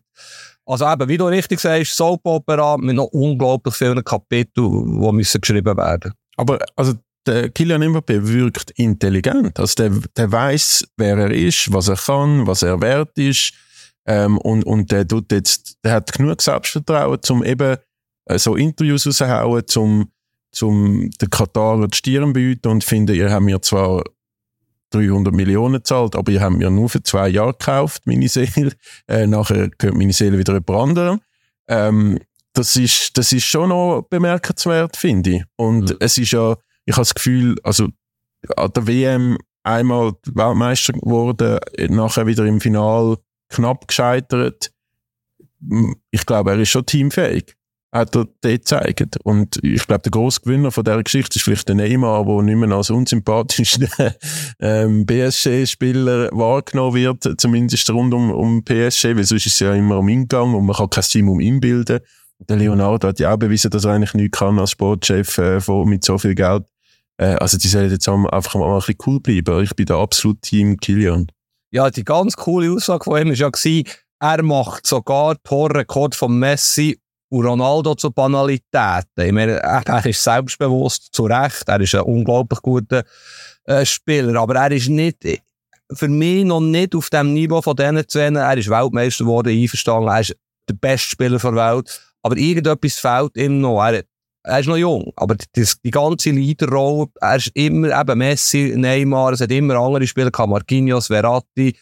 Also eben, wie du richtig sagst, Soap Opera mit noch unglaublich vielen Kapiteln, die müssen geschrieben werden. Aber, also, der Kylian Mbappé wirkt intelligent. Also, der, der weiß, wer er ist, was er kann, was er wert ist. Ähm, und, und der tut jetzt, der hat genug Selbstvertrauen, um eben äh, so Interviews rauszuhauen, zum, zum den Katarer die Stirn bieten und finden, ihr habt mir zwar 300 Millionen gezahlt, aber ihr habt mir nur für zwei Jahre gekauft, meine Seele. Äh, nachher gehört meine Seele wieder jemand anderem. Ähm, das ist, das ist schon noch bemerkenswert, finde ich. Und mhm. es ist ja, ich habe das Gefühl, also an der WM einmal Weltmeister geworden, nachher wieder im Final knapp gescheitert. Ich glaube, er ist schon teamfähig hat er dort gezeigt. Und ich glaube, der grosse Gewinner von dieser Geschichte ist vielleicht der Neymar, der nicht mehr als unsympathischer *laughs* ähm, PSG-Spieler wahrgenommen wird, zumindest rund um, um PSG, weil sonst ist es ja immer um ihn gegangen und man kann kein Team um ihn bilden. Der Leonardo hat ja auch bewiesen, dass er eigentlich nichts kann als Sportchef äh, mit so viel Geld. Äh, also die sollen jetzt einfach mal ein bisschen cool bleiben. Ich bin da absolut Team Kilian. Ja, die ganz coole Aussage von ihm war ja, er macht sogar Torrekord von Messi und Ronaldo zu Banalitäten. Ich meine, er ist selbstbewusst, zu Recht. Er ist ein unglaublich guter äh, Spieler. Aber er ist nicht, für mich noch nicht auf dem Niveau von diesen zwei. Er ist Weltmeister geworden, einverstanden. Er ist der beste Spieler der Welt. Aber irgendetwas fehlt ihm noch. Er, er ist noch jung. Aber die, die ganze Leaderrolle, er ist immer eben Messi, Neymar, es hat immer andere Spieler gehabt. Marquinhos, Verratti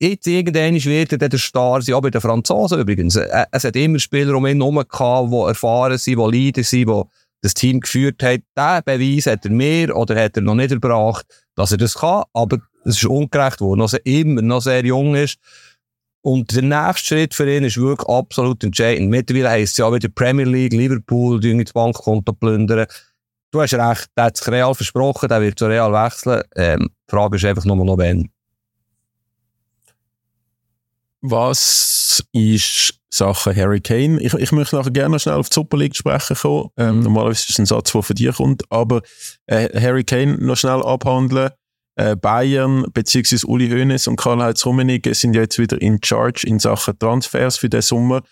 jetzt irgendwann wird er der Star sein, auch bei den Franzosen übrigens. Es hat immer Spieler um ihn herum gehabt, die erfahren sind, die Leader sind, die das Team geführt haben. Diesen Beweis hat er mehr oder hat er noch nicht erbracht, dass er das kann, aber es ist ungerecht geworden, dass er immer noch sehr jung ist. Und der nächste Schritt für ihn ist wirklich absolut entscheidend. Mittlerweile heisst es ja wieder Premier League, Liverpool, die das Bankkonto plündern. Du hast recht, der hat sich Real versprochen, der wird zu Real wechseln. Ähm, die Frage ist einfach nur noch, wenn. Was ist Sache Harry Kane? Ich, ich möchte nachher gerne schnell auf die Super League sprechen kommen. Ähm, mhm. Normalerweise ist es ein Satz, der von dir kommt, aber äh, Harry Kane noch schnell abhandeln. Äh, Bayern bzw. Uli Hoeneß und Karl-Heinz Rummenigge sind ja jetzt wieder in Charge in Sachen Transfers für den Sommer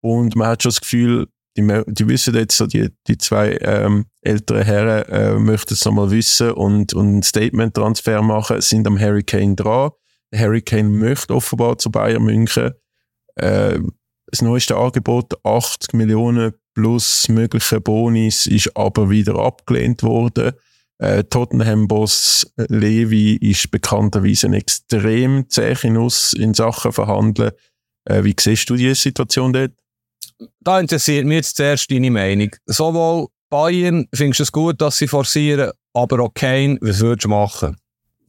und man hat schon das Gefühl, die, die wissen jetzt so, die, die zwei ähm, älteren Herren äh, möchten es nochmal wissen und, und ein Statement-Transfer machen, sind am Harry Kane dran. Harry Kane möchte offenbar zu Bayern München. Äh, das neueste Angebot, 80 Millionen plus mögliche Bonis, ist aber wieder abgelehnt worden. Äh, Tottenham-Boss Levi ist bekannterweise ein extrem Nuss in Sachen Verhandeln. Äh, wie siehst du die Situation dort? Da interessiert mich jetzt zuerst deine Meinung. Sowohl Bayern, findest du es gut, dass sie forcieren, aber auch Kane, was würdest du machen?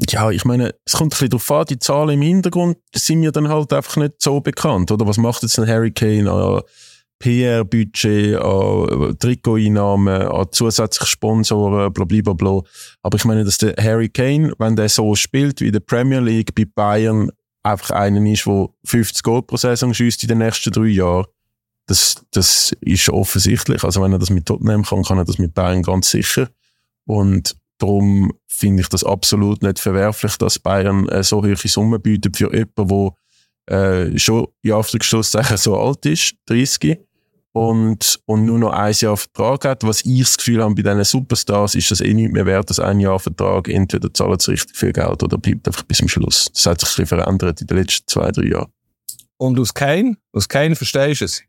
Ja, ich meine, es kommt ein bisschen darauf an, die Zahlen im Hintergrund sind mir dann halt einfach nicht so bekannt, oder? Was macht jetzt ein Harry Kane an PR-Budget, an Trikoteinnahmen, an zusätzliche Sponsoren, bla, bla, bla. Aber ich meine, dass der Harry Kane, wenn der so spielt wie der Premier League bei Bayern, einfach einer ist, der 50 Goal pro Saison schießt in den nächsten drei Jahren, das, das ist offensichtlich. Also wenn er das mit Tottenham kann, kann er das mit Bayern ganz sicher. Und darum finde ich das absolut nicht verwerflich, dass Bayern äh, so hohe Summen bietet für jemanden, der äh, schon in Anführungszeichen so alt ist, 30, und, und nur noch ein Jahr Vertrag hat. Was ich das Gefühl habe bei diesen Superstars, ist das eh nicht mehr wert, als ein Jahr Vertrag. Entweder zahlen sie richtig viel Geld oder bleibt einfach bis zum Schluss. Das hat sich ein bisschen verändert in den letzten zwei, drei Jahren. Und aus Kane? Aus Kane verstehst du es?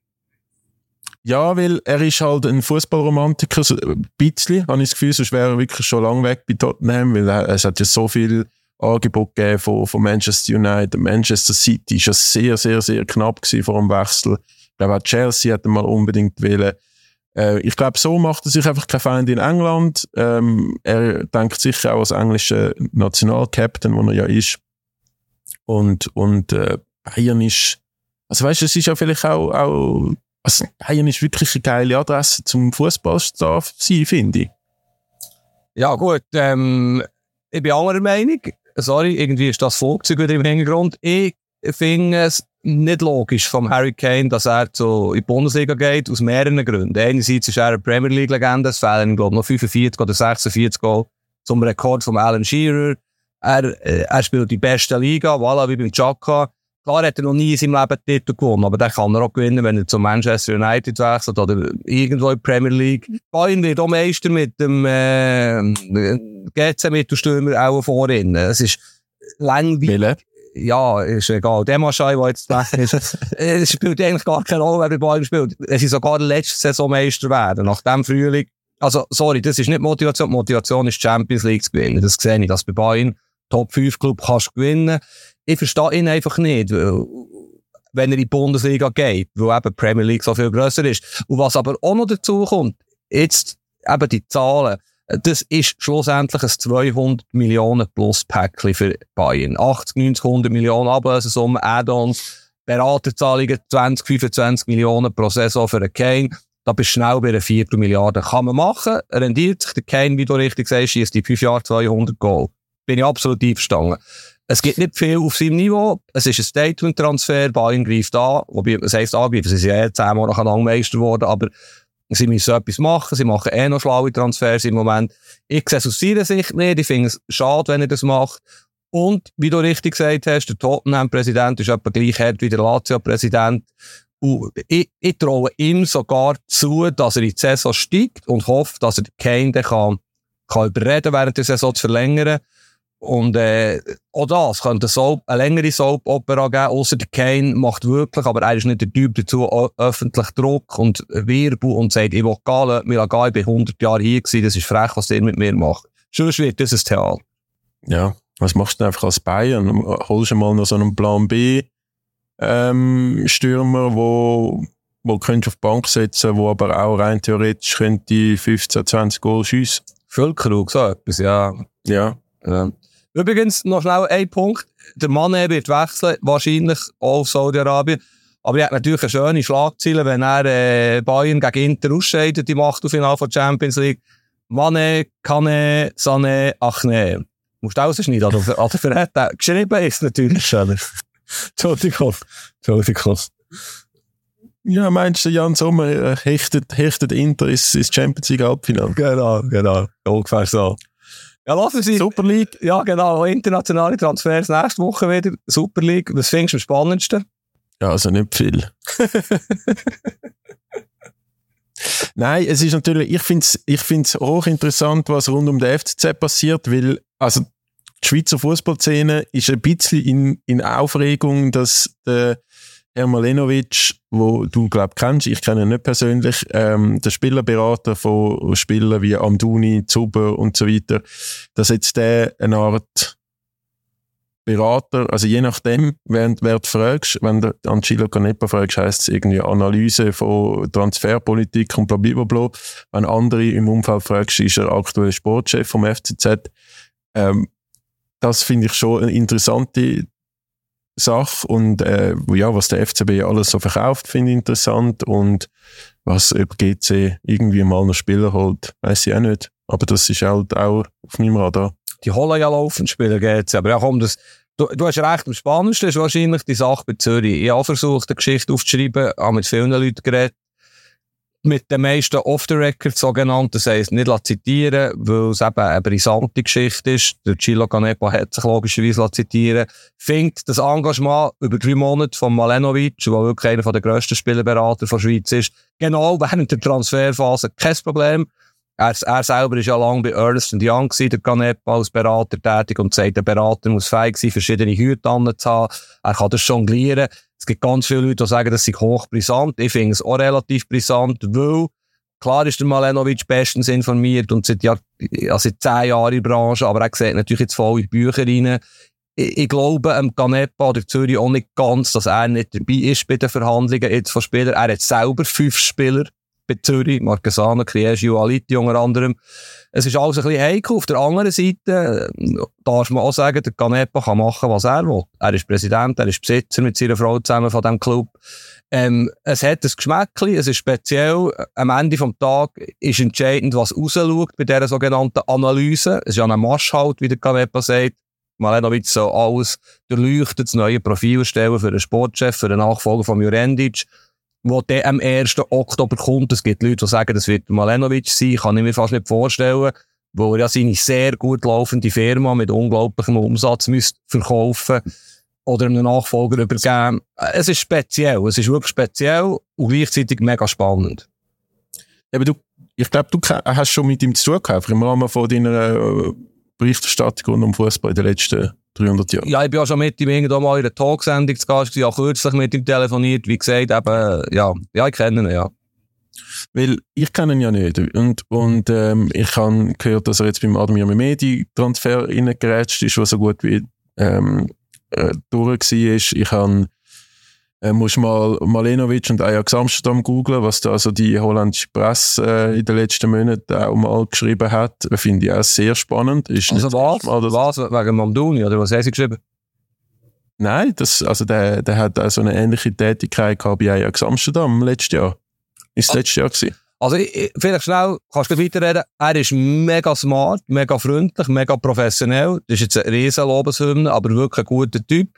Ja, weil er ist halt ein Fußballromantiker, so ein bisschen, habe ich das Gefühl, sonst wäre er wirklich schon lange weg bei Tottenham, weil er, es hat ja so viel Angebot gegeben von, von Manchester United. Manchester City ist ja sehr, sehr, sehr knapp gewesen vor dem Wechsel. Ich glaube, auch Chelsea hätte mal unbedingt wollen. Äh, ich glaube, so macht er sich einfach kein Feind in England. Ähm, er denkt sicher auch als englischer Nationalkapitän, wo er ja ist. Und, und äh, Bayern ist, also weißt du, es ist ja vielleicht auch, auch also Bayern ist wirklich eine geile Adresse zum Fußballstar sein, finde ich. Ja, gut. Ähm, ich bin anderer Meinung. Sorry, irgendwie ist das Flugzeug wieder im Hintergrund. Ich finde es nicht logisch vom Harry Kane, dass er so in die Bundesliga geht, aus mehreren Gründen. Einerseits ist er eine Premier League-Legende, es fehlen, glaube ich, noch 45 oder 46 Goal zum Rekord von Alan Shearer. Er, äh, er spielt die beste Liga, voilà, wie beim Chaka. Klar hat er noch nie in seinem Leben Titel gewonnen, aber den kann er auch gewinnen, wenn er zu Manchester United wechselt oder irgendwo in der Premier League. Bayern wird auch Meister mit dem äh, GC-Mittelstürmer auch vorhin. Es ist langweilig. Ja, ist egal. Der Maschai, der jetzt weg ist, *laughs* es spielt eigentlich gar keine Rolle, wer bei Bayern spielt. Es ist sogar der letzte Saison Meister werden. Nach dem Frühling. Also, sorry, das ist nicht Motivation. Motivation ist Champions League zu gewinnen. Das sehe ich, dass bei Bayern Top 5 Club kannst gewinnen. Ich verstehe ihn einfach nicht, wenn er in die Bundesliga geht, wo eben die Premier League so viel grösser ist. Und was aber auch noch dazu kommt, jetzt eben die Zahlen, das ist schlussendlich ein 200 Millionen plus Päckchen für Bayern. 80, 90, 100 Millionen Ablösesumme, Add-ons, Beraterzahlungen 20, 25 Millionen pro Saison für einen Kane. Da bist du schnell bei einer Viertelmilliarde. Kann man machen. Rendiert sich der Kane, wie du richtig sagst, schießt die 5 Jahre 200 Goal. Bin ich absolut einverstanden. Es gibt nicht viel auf seinem Niveau. Es ist ein Statement-Transfer. Bayern greift an. Wobei, es heisst angreifen. Sie sind ja zehnmal nacheinander Meister geworden. Aber sie müssen etwas machen. Sie machen eh noch schlaue Transfers im Moment. Ich sehe es aus seiner Sicht nicht. Ich finde es schade, wenn er das macht. Und, wie du richtig gesagt hast, der Tottenham-Präsident ist etwa gleich hart wie der Lazio-Präsident. ich, ich traue ihm sogar zu, dass er in die Saison steigt und hoffe, dass er Kane kann, kann überreden, während der Saison zu verlängern. Und äh, auch das könnte Soap, eine längere Soap-Opera geben, außer der Kane macht wirklich, aber er ist nicht der Typ dazu, öffentlich Druck und Wirbel und sagt, ich will gehen, lass mich gehen, ich bin 100 Jahre hier gewesen, das ist frech, was der mit mir macht. Sonst wird das ein Theater. Ja, was machst du denn einfach als Bayern? Holst du mal noch so einen Plan B ähm, Stürmer, wo wo könntest auf die Bank setzen, wo aber auch rein theoretisch könnte 15, 20 Goal schiessen. Füllkrug, so etwas, ja. Ja. ja. Übrigens, noch schnell ein Punkt. Der Mann wird wechseln, wahrscheinlich auch auf Saudi-Arabien. Aber er hat natürlich eine schöne Schlagzeile, wenn er äh, Bayern gegen Inter ausscheidet im Achtelfinale von Champions League. Mane, Kane, Sané, Achne. Musst du rausschneiden, oder, oder verhält Geschrieben ist natürlich schöner. Entschuldigung. Entschuldigung. Ja, meinst du, Jan Sommer äh, hechtet, hechtet Inter ins, ins Champions League Halbfinale? Genau, genau. Ungefähr so. Ja, lassen Sie. Super League. Ja, genau. Internationale Transfers nächste Woche wieder. Super League. Was findest du am spannendsten? Ja, also nicht viel. *laughs* Nein, es ist natürlich, ich finde es ich find's hochinteressant, was rund um den FCZ passiert, weil, also, die Schweizer Fußballszene ist ein bisschen in, in Aufregung, dass der Herr Malenovic, wo du glaub kennst, ich kenne ihn nicht persönlich, ähm, der Spielerberater von Spielern wie Amduni, Zuber und so weiter, dass jetzt der eine Art Berater, also je nachdem, wer, wer du fragst, wenn du Angelo Canepa fragst, heisst es irgendwie Analyse von Transferpolitik und blablabla. Wenn andere im Umfeld fragst, ist er aktuell Sportchef vom FCZ. Ähm, das finde ich schon eine interessante Sache und äh, ja, was der FCB alles so verkauft, finde ich interessant und was über GC irgendwie mal noch Spieler holt, weiß ich auch nicht. Aber das ist halt auch auf meinem Radar. Die holen ja laufend Spieler GC, aber ja komm, das, du, du hast recht, am spannendsten ist wahrscheinlich die Sache bei Zürich. Ich habe versucht, eine Geschichte aufzuschreiben, habe mit vielen Leuten geredet, mit den meisten off the record sogenannt, das heisst nicht zitieren, weil es eben eine brisante Geschichte ist. Der Chilo Canepa hat sich logischerweise zitieren. Findet das Engagement über drei Monate von Malenovic, der wirklich einer der grössten Spielerberater der Schweiz ist, genau während der Transferphase kein Problem. Er, er selber ist ja lange bei Ernst Young gewesen, der Canepa als Berater tätig und sagt, der Berater muss fähig sein, verschiedene Hüte zu haben. Er kann das jonglieren. Es gibt ganz viele Leute, die sagen, das sei hochbrisant. Ich finde es auch relativ brisant, weil klar ist der Malenovic bestens informiert und seit, Jahr, also seit zehn Jahren in der Branche, aber er sieht natürlich jetzt voll in die Bücher rein. Ich, ich glaube, am Canepa oder Zürich auch nicht ganz, dass er nicht dabei ist bei den Verhandlungen jetzt von Spielern. Er hat selber fünf Spieler bei Zürich, Marquesano, Criegio, Aliti unter anderem. Es ist alles ein bisschen heikel. Auf der anderen Seite äh, darf man auch sagen, der Canepa kann machen, was er will. Er ist Präsident, er ist Besitzer mit seiner Frau zusammen von diesem Club. Ähm, es hat ein Geschmäckchen, es ist speziell. Am Ende des Tages ist entscheidend, was rausschaut bei dieser sogenannten Analyse. Es ist ja ein Marschhalt, wie der Canepa sagt. Malenovic soll alles durchleuchten, das neue Profil erstellen für den Sportchef, für den Nachfolger von Jurendic wo der am 1. Oktober kommt. Es gibt Leute, die sagen, das wird Malenovic sein. Kann ich mir fast nicht vorstellen. Wo er ja seine sehr gut laufende Firma mit unglaublichem Umsatz müsste verkaufen oder einem Nachfolger übergeben. Es ist speziell. Es ist wirklich speziell und gleichzeitig mega spannend. Aber du, ich glaube, du hast schon mit ihm zu tun gehabt, im Rahmen von deiner äh, Berichterstattung um Fußball in den letzten 300 Jahre. Ja, ich bin auch schon mit ihm irgendwann mal in einer Talksendung zu Gast, ich habe kürzlich mit ihm telefoniert, wie gesagt, eben, ja, ja, ich kenne ihn, ja. Weil ich kenne ihn ja nicht. Und, und ähm, ich habe gehört, dass er jetzt beim Admir Mehmedi Transfer reingerätscht ist, was so gut wie ähm, äh, durch war. Ich habe äh, musst mal Malenovic und Ajax Amsterdam googlen, was da also die holländische Presse äh, in den letzten Monaten auch mal geschrieben hat. Finde ich auch sehr spannend. Ist also was? Mal, was? Wegen Mamdouni oder was haben sie geschrieben? Nein, das, also der, der hat also eine ähnliche Tätigkeit gehabt bei Ajax Amsterdam letztes Jahr. Ist das ah. letztes Jahr gewesen? Also, ich, vielleicht schnell, kannst du weiterreden? Er ist mega smart, mega freundlich, mega professionell. Das ist jetzt ein riesen Lobeshymne, aber wirklich ein guter Typ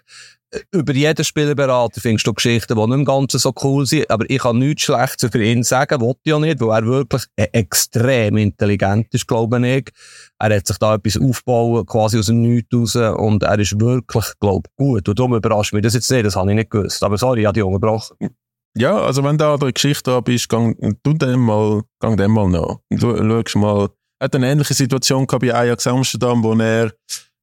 über jeden Spielerberater findest du Geschichten, die nicht im Ganzen so cool sind, aber ich kann nichts Schlechtes über ihn sagen, wollte ja nicht, weil er wirklich extrem intelligent ist, glaube ich. Er hat sich da etwas aufgebaut, quasi aus dem Nichts raus, und er ist wirklich, glaube ich, gut. Und darum überrascht mich das jetzt nicht, das habe ich nicht gewusst. Aber sorry, ich habe die unterbrochen. Ja, also wenn du an der Geschichte da bist, gang, tu dem mal, gang dem mal nach. Du schaust mal, er hat eine ähnliche Situation gehabt bei Ajax Amsterdam, wo er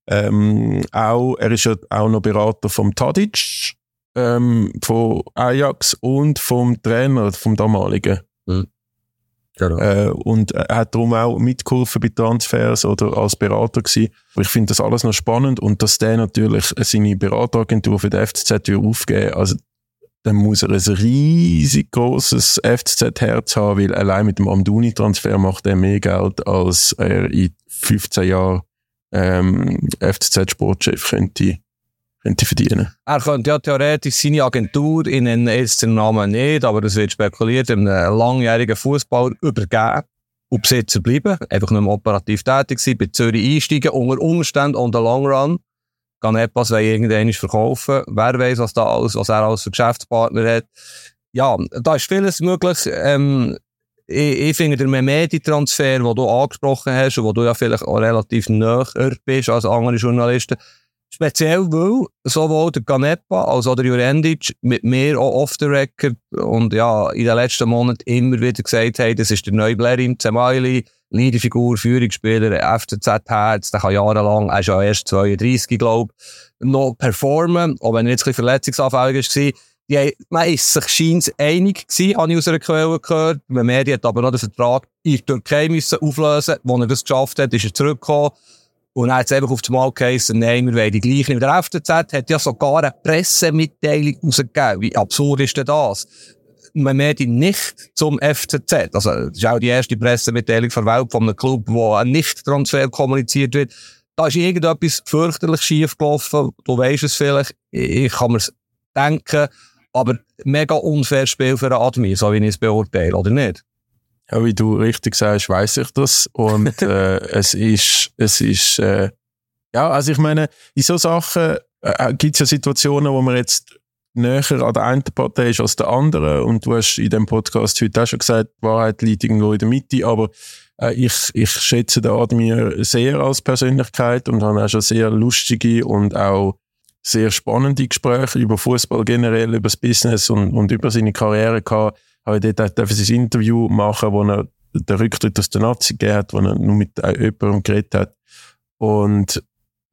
ähm, auch, er ist ja auch noch Berater vom Tadic, ähm, von Ajax und vom Trainer, vom damaligen. Mhm. Genau. Äh, und er hat darum auch mitgeholfen bei Transfers oder als Berater gewesen. Ich finde das alles noch spannend und dass der natürlich seine Berateragentur für die FCZ aufgeben also dann muss er ein riesig großes FCZ-Herz haben, weil allein mit dem Amduni-Transfer macht er mehr Geld, als er in 15 Jahren ähm, FCZ-Sportchef könnte, könnte verdienen. Er könnte ja theoretisch seine Agentur, in nenne jetzt den Namen nicht, aber das wird spekuliert, einem langjährigen Fußballer übergeben und Besitzer bleiben, einfach nur operativ tätig sein, bei Zürich einsteigen, unter Umständen on the long run, kann etwas, wenn irgendwann verkaufen, wer weiß, was da alles, was er als Geschäftspartner hat. Ja, da ist vieles möglich, ähm, ich, ich finde, der Memedi-Transfer, den du angesprochen hast und wo du ja vielleicht auch relativ näher bist als andere Journalisten, speziell weil sowohl der Canepa als auch der Jurendic mit mir auch off the record und ja, in den letzten Monaten immer wieder gesagt haben, das ist der neue Blerim Zemaili, Leaderfigur, Führungsspieler, FCZ-Herz, der kann jahrelang, er ist ja erst 32, glaube ich, noch performen, auch wenn er jetzt ein bisschen verletzungsanfällig war. Die, man ist sich scheint einig gewesen, habe ich aus einer Quelle gehört. Mehdi hat aber noch den Vertrag in der Türkei müssen auflösen. Als er das geschafft hat, ist er zurückgekommen. Und dann hat es einfach auf das Mal geheißen, nein, wir wollen die gleichen. Der FCZ hat ja sogar eine Pressemitteilung rausgegeben. Wie absurd ist denn das? Man Mehdi nicht zum FCZ. Also, das ist auch die erste Pressemitteilung der Welt von einem Club, wo ein Nicht-Transfer kommuniziert wird. Da ist irgendetwas fürchterlich schief gelaufen. Du weisst es vielleicht. Ich kann mir's denken. Aber mega unfair Spiel für einen Admin, so wie ich es beurteile, oder nicht? Ja, wie du richtig sagst, weiß ich das. Und *laughs* äh, es ist, es ist, äh, ja, also ich meine, in so Sachen äh, gibt es ja Situationen, wo man jetzt näher an der einen Partei ist als der anderen. Und du hast in dem Podcast heute auch schon gesagt, die Wahrheit liegt irgendwo in der Mitte. Aber äh, ich, ich schätze den Admir sehr als Persönlichkeit und habe auch schon sehr lustige und auch sehr spannende Gespräche über Fußball generell, über das Business und, und über seine Karriere gehabt. Habe ich dort auch ein Interview machen, wo er den Rücktritt aus der Nazi gegeben hat, wo er nur mit jemandem geredet hat. Und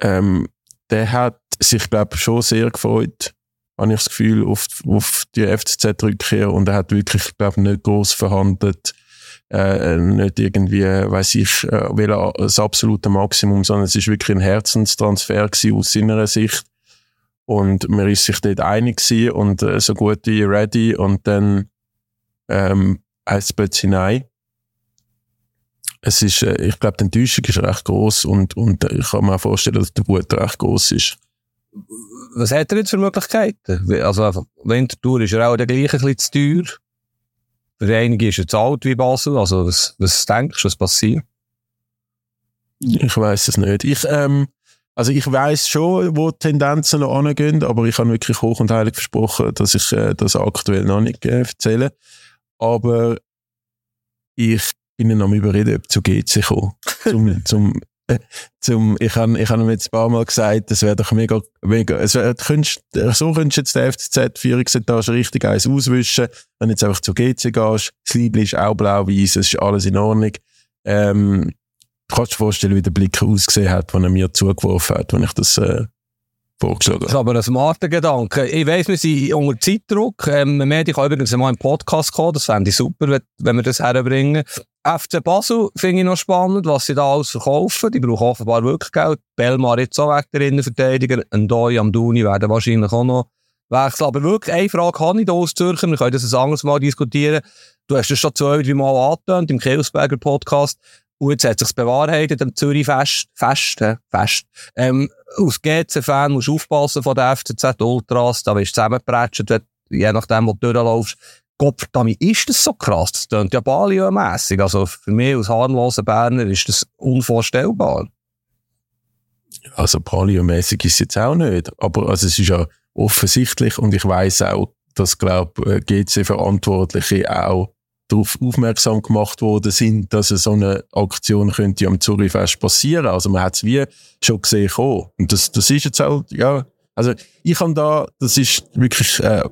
ähm, der hat sich, glaube ich, schon sehr gefreut, habe ich das Gefühl, auf, auf die FCZ-Rückkehr und er hat wirklich, glaube ich, nicht groß verhandelt, äh, nicht irgendwie, weiß ich, äh, das absolute Maximum, sondern es ist wirklich ein Herzenstransfer gewesen aus seiner Sicht und man ist sich dort einig und äh, so gut wie ready und dann ähm, heisst es plötzlich nein. Es ist, äh, ich glaube, die Enttäuschung ist recht groß und, und ich kann mir auch vorstellen, dass der Wut recht groß ist. Was hat er jetzt für Möglichkeiten? Also, Winterthur ist ja auch der gleiche ein bisschen zu teuer. Für einige ist er zu alt wie Basel. Also, was, was denkst du, was passiert? Ich weiß es nicht. Ich, ähm, also ich weiß schon, wo die Tendenzen noch angehen, aber ich habe wirklich hoch und heilig versprochen, dass ich äh, das aktuell noch nicht äh, erzähle. Aber ich bin noch am überreden, ob zu GC kommen. zum, *laughs* zum, äh, zum, ich habe ich hab ihm jetzt ein paar Mal gesagt, es wäre doch mega, mega, es wär, könntest, so könntest du jetzt der FCZ-Führungsetage richtig eins auswischen, wenn du jetzt einfach zu GC gehst, das Liebling ist auch blau-weiß, es ist alles in Ordnung. Ähm, Du kannst dir vorstellen, wie der Blick ausgesehen hat, wenn er mir zugeworfen hat, wenn ich das äh, vorgeschlagen habe. Das ist aber ein smarter Gedanke. Ich weiss, wir sind unter Zeitdruck. Ähm, Medi kann übrigens mal im Podcast kommen. Das fände ich super, wenn wir das herbringen. FC Basel finde ich noch spannend, was sie da alles verkaufen. Die brauchen offenbar wirklich Geld. Belmar jetzt auch weg der Innenverteidiger. Ndoi, Amduni werden wahrscheinlich auch noch wechseln. Aber wirklich, eine Frage habe ich da aus Zürcher. Wir können das ein anderes Mal diskutieren. Du hast es schon zwei, drei Mal angetönt im Kelsberger Podcast. Und jetzt hat sich's bewahrheitet am Zürich Fest, Fest, äh, Fest. Ähm, als GC-Fan musst du aufpassen von der FCZ Ultras, da wirst du zusammengepratscht, je nachdem, wo du durchläufst. Gottverdammt, ist das so krass? Das klingt ja Balio-mässig. Also für mich als harmloser Berner ist das unvorstellbar. Also Palio-mässig ist es jetzt auch nicht. Aber also es ist ja offensichtlich und ich weiß auch, dass, glaube äh, GC-Verantwortliche auch darauf aufmerksam gemacht worden sind, dass so eine Aktion könnte am Zurichfest passieren. Also man hat es wie schon gesehen kommen. Und das, das ist jetzt auch, ja, also ich kann da, das ist wirklich äh,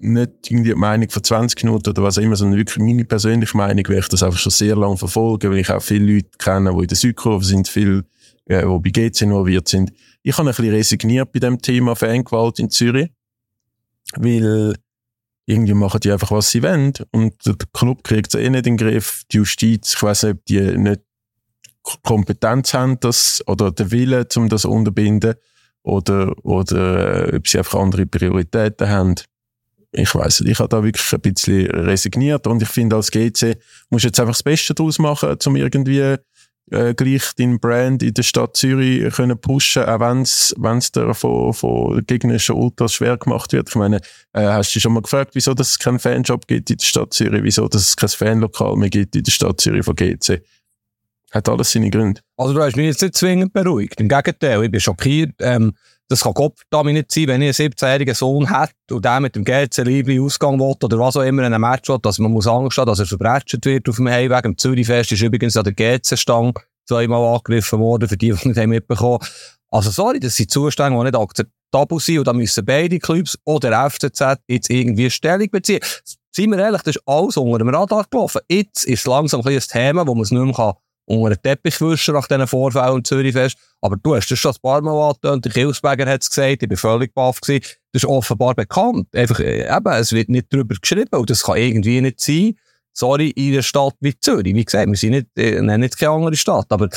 nicht irgendwie die Meinung von 20 Minuten oder was auch immer, sondern wirklich meine persönliche Meinung, weil ich das einfach schon sehr lange verfolge, weil ich auch viele Leute kenne, die in der Südkurve sind, viele, äh, die bei GC involviert sind. Ich habe ein bisschen resigniert bei dem Thema Fangewalt in Zürich, weil irgendwie machen die einfach, was sie wollen. Und der Club kriegt es eh nicht in den Griff. Die Justiz, ich weiß nicht, ob die nicht Kompetenz haben, das, oder den Willen, um das unterbinden, oder, oder äh, ob sie einfach andere Prioritäten haben. Ich weiß nicht, ich habe da wirklich ein bisschen resigniert und ich finde, als GC musst du jetzt einfach das Beste daraus machen, um irgendwie äh, gleich deinen Brand in der Stadt Zürich können pushen, auch wenn es dir von, von gegnerischen Ultras schwer gemacht wird. Ich meine, äh, hast du dich schon mal gefragt, wieso dass es keinen Fanshop gibt in der Stadt Zürich, wieso dass es kein Fanlokal mehr gibt in der Stadt Zürich von GC? Hat alles seine Gründe. Also du hast mich jetzt nicht zwingend beruhigt. Im Gegenteil, ich bin schockiert. Ähm, das kann Gott damit nicht sein, wenn ich einen 17-jährigen Sohn hätte und der mit dem GC Liebling Ausgang will oder was auch immer in einem Match will, dass man muss Angst haben, dass er verbretscht wird auf dem Heimweg. Im Zürichfest ist übrigens an der GC-Stang zweimal angegriffen worden, für die, die nicht mitbekommen haben. Also sorry, das sind Zustände, die nicht akzeptabel sind und da müssen beide Clubs oder FCZ jetzt irgendwie Stellung beziehen. Seien wir ehrlich, das ist alles unter dem Radar gelaufen. Jetzt ist langsam ein, Thema, wo man es nicht mehr unter den Teppich wischen nach diesen Vorfällen in Zürich fest. Aber du hast das schon ein paar Mal angetönt, der Kilsberger hat es gesagt, ich bin völlig baff gewesen. Das ist offenbar bekannt. Einfach, äh, eben, es wird nicht darüber geschrieben und das kann irgendwie nicht sein. Sorry, in einer Stadt wie Zürich. Wie gesagt, wir sind nicht, äh, nennen nicht keine andere Stadt, aber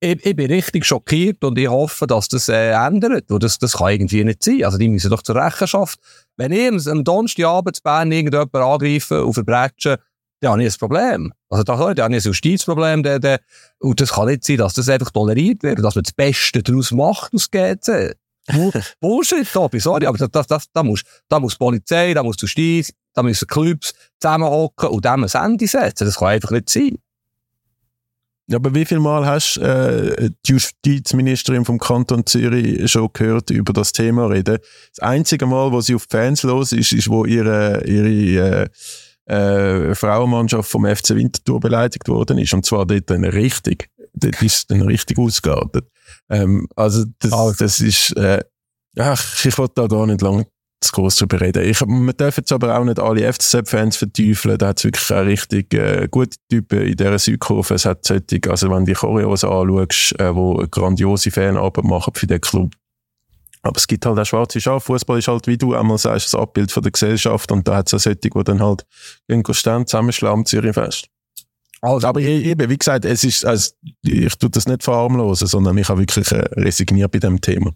ich, ich bin richtig schockiert und ich hoffe, dass das äh, ändert. Und das, das kann irgendwie nicht sein. Also die müssen doch zur Rechenschaft. Wenn ich am Donnerstagabend zu Bern irgendjemanden angreife und verbrechen, dann habe ich ein Problem. Also da, da habe ich ein Justizproblem. Der, der, und das kann nicht sein, dass das einfach toleriert wird, dass man das Beste daraus macht aus GC. Bullshit, *laughs* Tobi, sorry, aber das, das, das, da, muss, da muss Polizei, da muss Justiz, da müssen Clubs zusammenhocken und dem ein Ende setzen. Das kann einfach nicht sein. Ja, aber wie viel Mal hast du äh, die Justizministerin vom Kanton Zürich schon gehört über das Thema reden? Das einzige Mal, wo sie auf die Fans los ist, ist, wo ihre, ihre äh, äh, Frauenmannschaft vom FC Winterthur beleidigt worden ist. Und zwar dort dann richtig. Dort ist dann richtig ausgeartet. Ähm, also, das, also. das ist, äh, ach, ich wollte da gar nicht lange zu groß drüber reden. Ich, wir dürfen jetzt aber auch nicht alle FCZ-Fans verteufeln. Da hat es wirklich auch richtig äh, gute Typen in dieser Südkurve. Es hat solche, also wenn du die Choreos anschaust, äh, wo grandiose Fanarbeit machen für den Club. Aber es gibt halt auch schwarze Schafe. Fußball ist halt, wie du einmal sagst, das Abbild von der Gesellschaft. Und da hat es auch solche, die dann halt gehen stehen, zusammenschlagen, Zürich fest. Also, aber eben, wie gesagt, es ist, also, ich tue das nicht verharmlosen, sondern ich habe wirklich äh, resigniert bei dem Thema.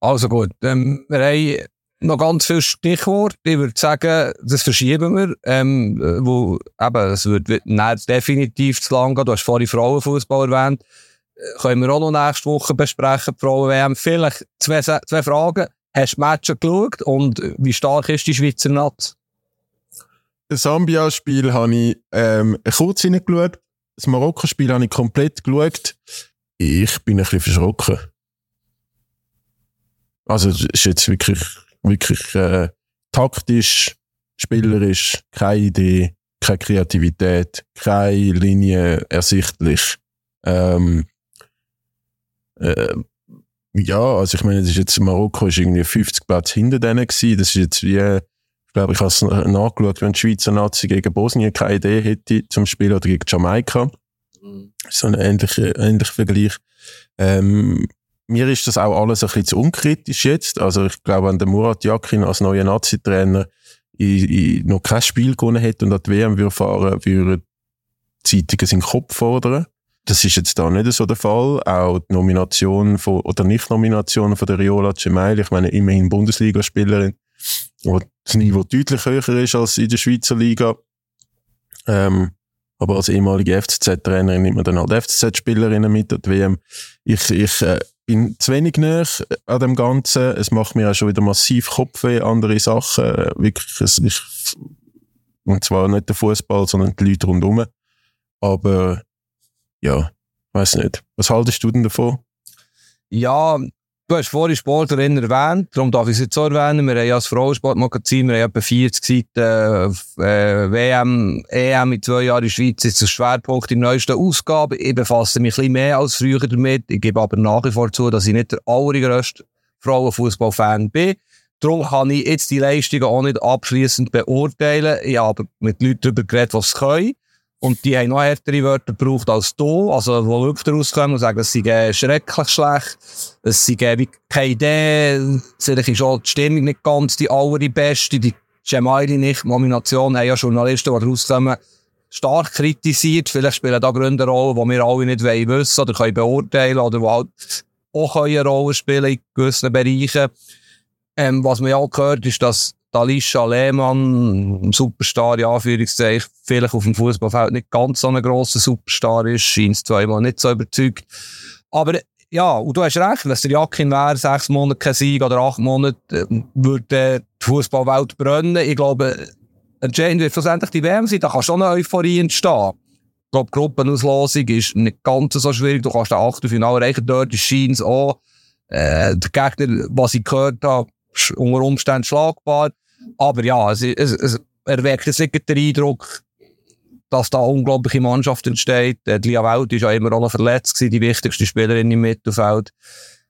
Also gut, ähm, wir haben noch ganz viele Stichworte. Ich würde sagen, das verschieben wir, ähm, wo, eben, es wird nicht definitiv zu lang gehen. Du hast vorhin Frauenfußball erwähnt. Äh, können wir auch noch nächste Woche besprechen, die Frauen-WM. Vielleicht zwei, zwei Fragen. Hast du Matches geschaut und wie stark ist die Schweizer Nazi? Das Sambia-Spiel habe ich ähm, kurz hineingeschaut. Das Marokko-Spiel habe ich komplett geschaut. Ich bin ein bisschen verschrocken. Also, es ist jetzt wirklich wirklich äh, taktisch, spielerisch, keine Idee, keine Kreativität, keine Linie ersichtlich. Ähm, äh, ja, also ich meine, das ist jetzt Marokko ist irgendwie 50 Platz hinter denen gewesen. Das ist jetzt wie, ich glaube, ich habe es nachgeschaut, wenn die Schweizer Nazi gegen Bosnien keine Idee hätte zum Spiel oder gegen Jamaika. Mhm. So ein ähnlicher, ähnlicher Vergleich. Ähm, mir ist das auch alles ein bisschen zu unkritisch jetzt. Also ich glaube, wenn der Murat Yakin als neuer Nazi-Trainer noch kein Spiel gewonnen hätte und an die WM würde fahren, würde Zeitungen seinen Kopf fordern. Das ist jetzt da nicht so der Fall. Auch die Nomination von, oder Nicht-Nomination von der Riola Cemail, ich meine, immerhin Bundesligaspielerin, wo das Niveau deutlich höher ist als in der Schweizer Liga. Ähm, aber als ehemalige FCZ-Trainerin nimmt man dann halt FCZ-Spielerinnen mit an die WM. Ich, ich äh, bin zu wenig näher an dem Ganzen. Es macht mir auch schon wieder massiv Kopfweh, andere Sachen. Wirklich, es ist, und zwar nicht der Fußball, sondern die Leute rundherum. Aber, ja, weiß nicht. Was haltest du denn davon? Ja, Du hast vorhin Sportlerin erwähnt, darum darf ich es jetzt auch erwähnen. Wir haben ja als Frauensportmagazin, wir haben etwa 40 Seiten äh, WM, EM in zwei Jahren in der Schweiz, ist der Schwerpunkt in der neuesten Ausgabe. Ich befasse mich ein mehr als früher damit. Ich gebe aber nach wie vor zu, dass ich nicht der allergrößte Frauenfußballfan bin. Darum kann ich jetzt die Leistungen auch nicht abschließend beurteilen. Ich habe mit Leuten darüber geredet, was sie können. Und die haben noch härtere Wörter gebraucht als du, also wo Leute rauskommen und sagen, es sei schrecklich schlecht, es sei keine Idee, vielleicht ist auch die Stimmung nicht ganz die allerbeste, die Gemaili nicht, Nomination haben ja Journalisten, die rauskommen, stark kritisiert, vielleicht spielen da Gründe eine Rolle, die wir alle nicht wissen oder können beurteilen oder die halt auch eine Rolle spielen in gewissen Bereichen. Ähm, was man ja auch gehört, ist, dass Alisha Lehmann, Superstar, ja, Anführungszeichen, vielleicht auf dem Fußballfeld nicht ganz so ein grosser Superstar ist, scheint es zweimal nicht so überzeugt. Aber ja, und du hast recht, wenn es der Jakin wäre, sechs Monate kein Sieg oder acht Monate, äh, würde die Fußballwelt brennen. Ich glaube, entscheidend wird schlussendlich die WM sein, da kann schon eine Euphorie entstehen. Ich glaube, die Gruppenauslosung ist nicht ganz so schwierig. Du kannst den Achtelfinale erreichen, dort ist Scheins auch. Äh, der Gegner, was ich gehört habe, unter Umständen schlagbar. Aber ja, es, es, es erweckt sicher den Eindruck, dass da unglaubliche Mannschaft entsteht. Die Lia Welt ist ja immer noch verletzt die wichtigste Spielerin im Mittelfeld.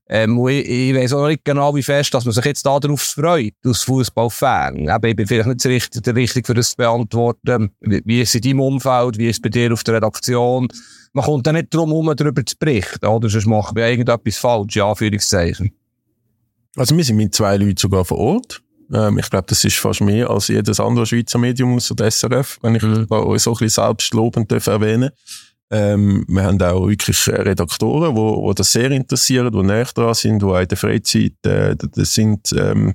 Ähm, ich, ich weiss auch nicht genau, wie fest, dass man sich jetzt darauf freut, als Fußballfan. Eben, ich bin vielleicht nicht der Richtige, der Richtige für das zu beantworten. Wie, wie ist es in deinem Umfeld? Wie ist es bei dir auf der Redaktion? Man kommt dann nicht drum herum, darüber zu berichten, oder? Sonst machen wir irgendetwas falsch, ja, Anführungszeichen. Also wir sind mit zwei Leuten sogar vor Ort. Ähm, ich glaube, das ist fast mehr als jedes andere Schweizer Medium außer der SRF, wenn ich mhm. da so ein bisschen selbstlobend erwähnen ähm, wir haben auch wirklich Redaktoren, wo, wo das sehr interessieren, die näher dran sind, die auch in der Freizeit äh, das sind, ähm,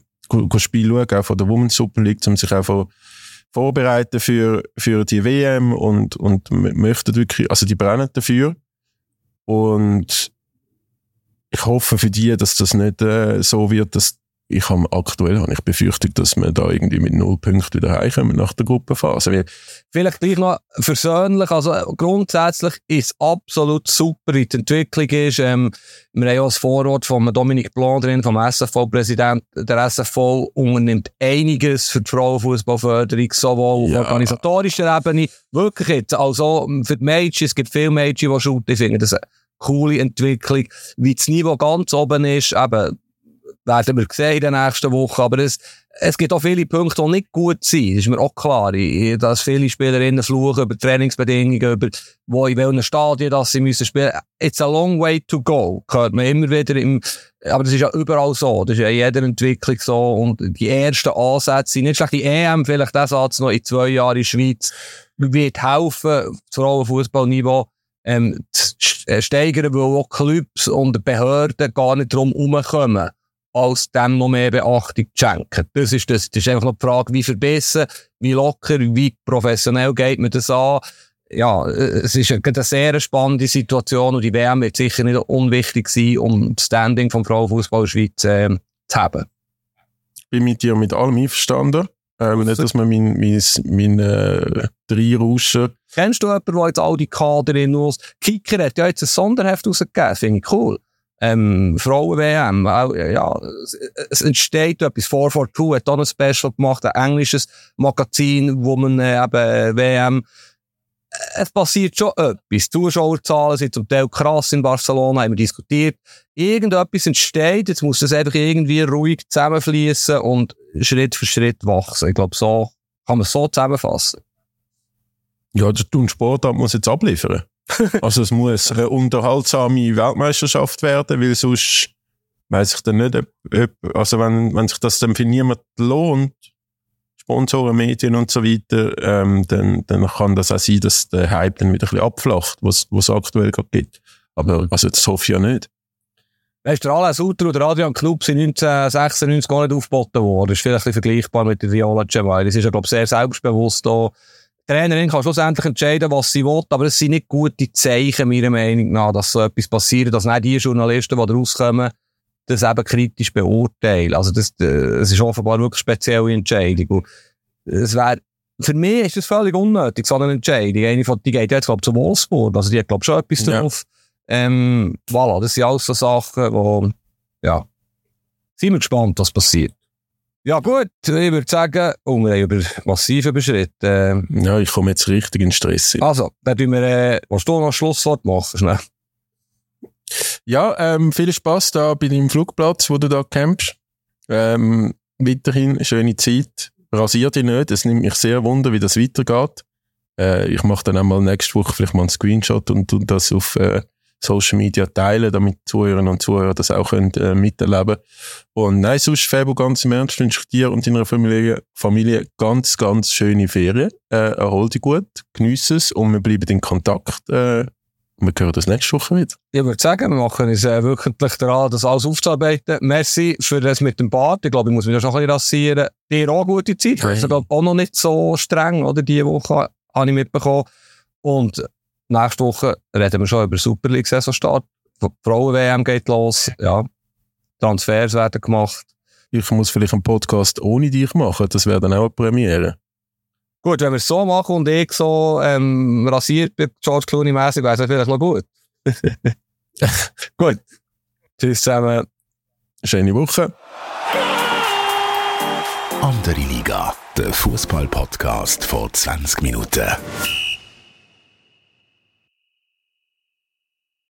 Spiel schauen, auch von der Women's Super League, um sich auch vorbereiten für, für die WM und, und möchten wirklich, also die brennen dafür. Und ich hoffe für die, dass das nicht äh, so wird, dass ich habe aktuell habe ich befürchtet, dass wir da irgendwie mit null Punkten wieder heimkommen nach der Gruppenphase. Weil Vielleicht gleich noch versöhnlich, also grundsätzlich ist absolut super, wie die Entwicklung ist. Ähm, wir haben auch das Vorwort von Dominik Blanc drin, vom SFV-Präsident. Der SFV unternimmt einiges für die Frauenfußballförderung, sowohl ja. auf organisatorischer Ebene, wirklich jetzt, also für die Mädchen, es gibt viele Mädchen, die shooten, ich finde das eine coole Entwicklung, wie das Niveau ganz oben ist, eben, werden wir sehen in den nächsten Wochen. Aber es, es gibt auch viele Punkte, die nicht gut sind. Das ist mir auch klar. Dass viele Spielerinnen fluchen über Trainingsbedingungen, über wo in welchen Stadien dass sie müssen spielen. It's a long way to go. Hört man immer wieder im, aber das ist ja überall so. Das ist ja in jeder Entwicklung so. Und die ersten Ansätze sind nicht schlecht. Die EM, vielleicht der Satz noch in zwei Jahren in der Schweiz, wird helfen, das Frauenfußballniveau ähm, zu äh, steigern, weil auch Clubs und Behörden gar nicht drum herumkommen als dem noch mehr Beachtung zu schenken. Das ist, das, das ist einfach noch die Frage, wie verbessern, wie locker, wie professionell geht man das an. Ja, es ist eine, sehr spannende Situation und die WM wird sicher nicht unwichtig sein, um das Standing vom Frauenfußball Schweiz äh, zu haben. Ich bin mit dir mit allem einverstanden. Äh, nicht, dass man mein, mein, mein äh, Dreirauschen... Kennst du jemanden, der jetzt all die Kader in? Kicker hat ja jetzt ein Sonderheft rausgegeben, finde ich cool ähm, Frauen-WM. Ja, es entsteht etwas. 442 hat auch ein Special gemacht, ein englisches Magazin, wo man äh, eben WM es passiert schon etwas. Zuschauerzahlen sind zum Teil krass in Barcelona, haben wir diskutiert. Irgendetwas entsteht, jetzt muss das einfach irgendwie ruhig zusammenfließen und Schritt für Schritt wachsen. Ich glaube, so kann man es so zusammenfassen. Ja, der Sportart muss jetzt abliefern. *laughs* also es muss eine unterhaltsame Weltmeisterschaft werden, weil sonst weiß ich dann nicht, ob, ob, also wenn, wenn sich das dann für niemand lohnt, Sponsoren, Medien und so weiter, ähm, dann, dann kann das auch sein, dass der Hype dann wieder ein bisschen abflacht, was es aktuell gerade gibt. Aber also das hoffe ich ja nicht. Weißt du, der Alain Sutter der Adrian Knupp sind 1996 gar nicht aufgeboten worden. Das ist vielleicht ein vergleichbar mit der Viola Cemal. Das ist ja, glaube ich, sehr selbstbewusst da Trainerin kann schlussendlich entscheiden, was sie will, aber es sind nicht gute Zeichen, meiner Meinung nach, dass so etwas passiert, dass nicht die Journalisten, die rauskommen, das eben kritisch beurteilen. Also das, äh, es ist offenbar wirklich eine spezielle Entscheidung. Und es wäre, für mich ist das völlig unnötig, so eine Entscheidung. Eine von, die geht jetzt, glaube ich, zu Wolfsburg. Also die hat, glaube ich, schon etwas ja. drauf. Ähm, voilà, das sind alles so Sachen, wo, ja, sind wir gespannt, was passiert. Ja gut, ich würde sagen, oh, wir haben über massiv überschritten. ja, ich komme jetzt richtig in Stress. Also, dann tun wir, äh, willst du noch Schlusswort machen, schnell? Ja, ähm, viel Spaß da bei deinem Flugplatz, wo du da campst. Ähm, weiterhin schöne Zeit. Rasier dich nicht, es nimmt mich sehr wunder, wie das weitergeht. Äh, ich mache dann einmal nächste Woche vielleicht mal einen Screenshot und, und das auf äh, Social Media teilen, damit Zuhörerinnen und Zuhörer das auch können, äh, miterleben Und nein, sonst, Fabo, ganz im Ernst, wünsche ich dir und deiner Familie, Familie ganz, ganz schöne Ferien. Äh, erhol dich gut, genieße es und wir bleiben in Kontakt. Äh, wir hören das nächste Woche wieder. Ich würde sagen, wir machen uns äh, wirklich daran, das alles aufzuarbeiten. Merci für das mit dem Bart. Ich glaube, ich muss mich schon ein bisschen rasieren. Dir auch gute Zeit. Das ist auch noch nicht so streng, oder? Die Woche habe ich mitbekommen. Und Nächste Woche reden wir schon über Super League Saisonstart. Frauen-WM geht los. Ja. Transfers werden gemacht. Ich muss vielleicht einen Podcast ohne dich machen. Das wäre dann auch eine Premiere. Gut, wenn wir es so machen und ich so ähm, rasiert bin, George Clooney mäßig, wäre es vielleicht noch gut. *laughs* gut. Tschüss zusammen. Schöne Woche. Andere Liga, der Fußball-Podcast vor 20 Minuten.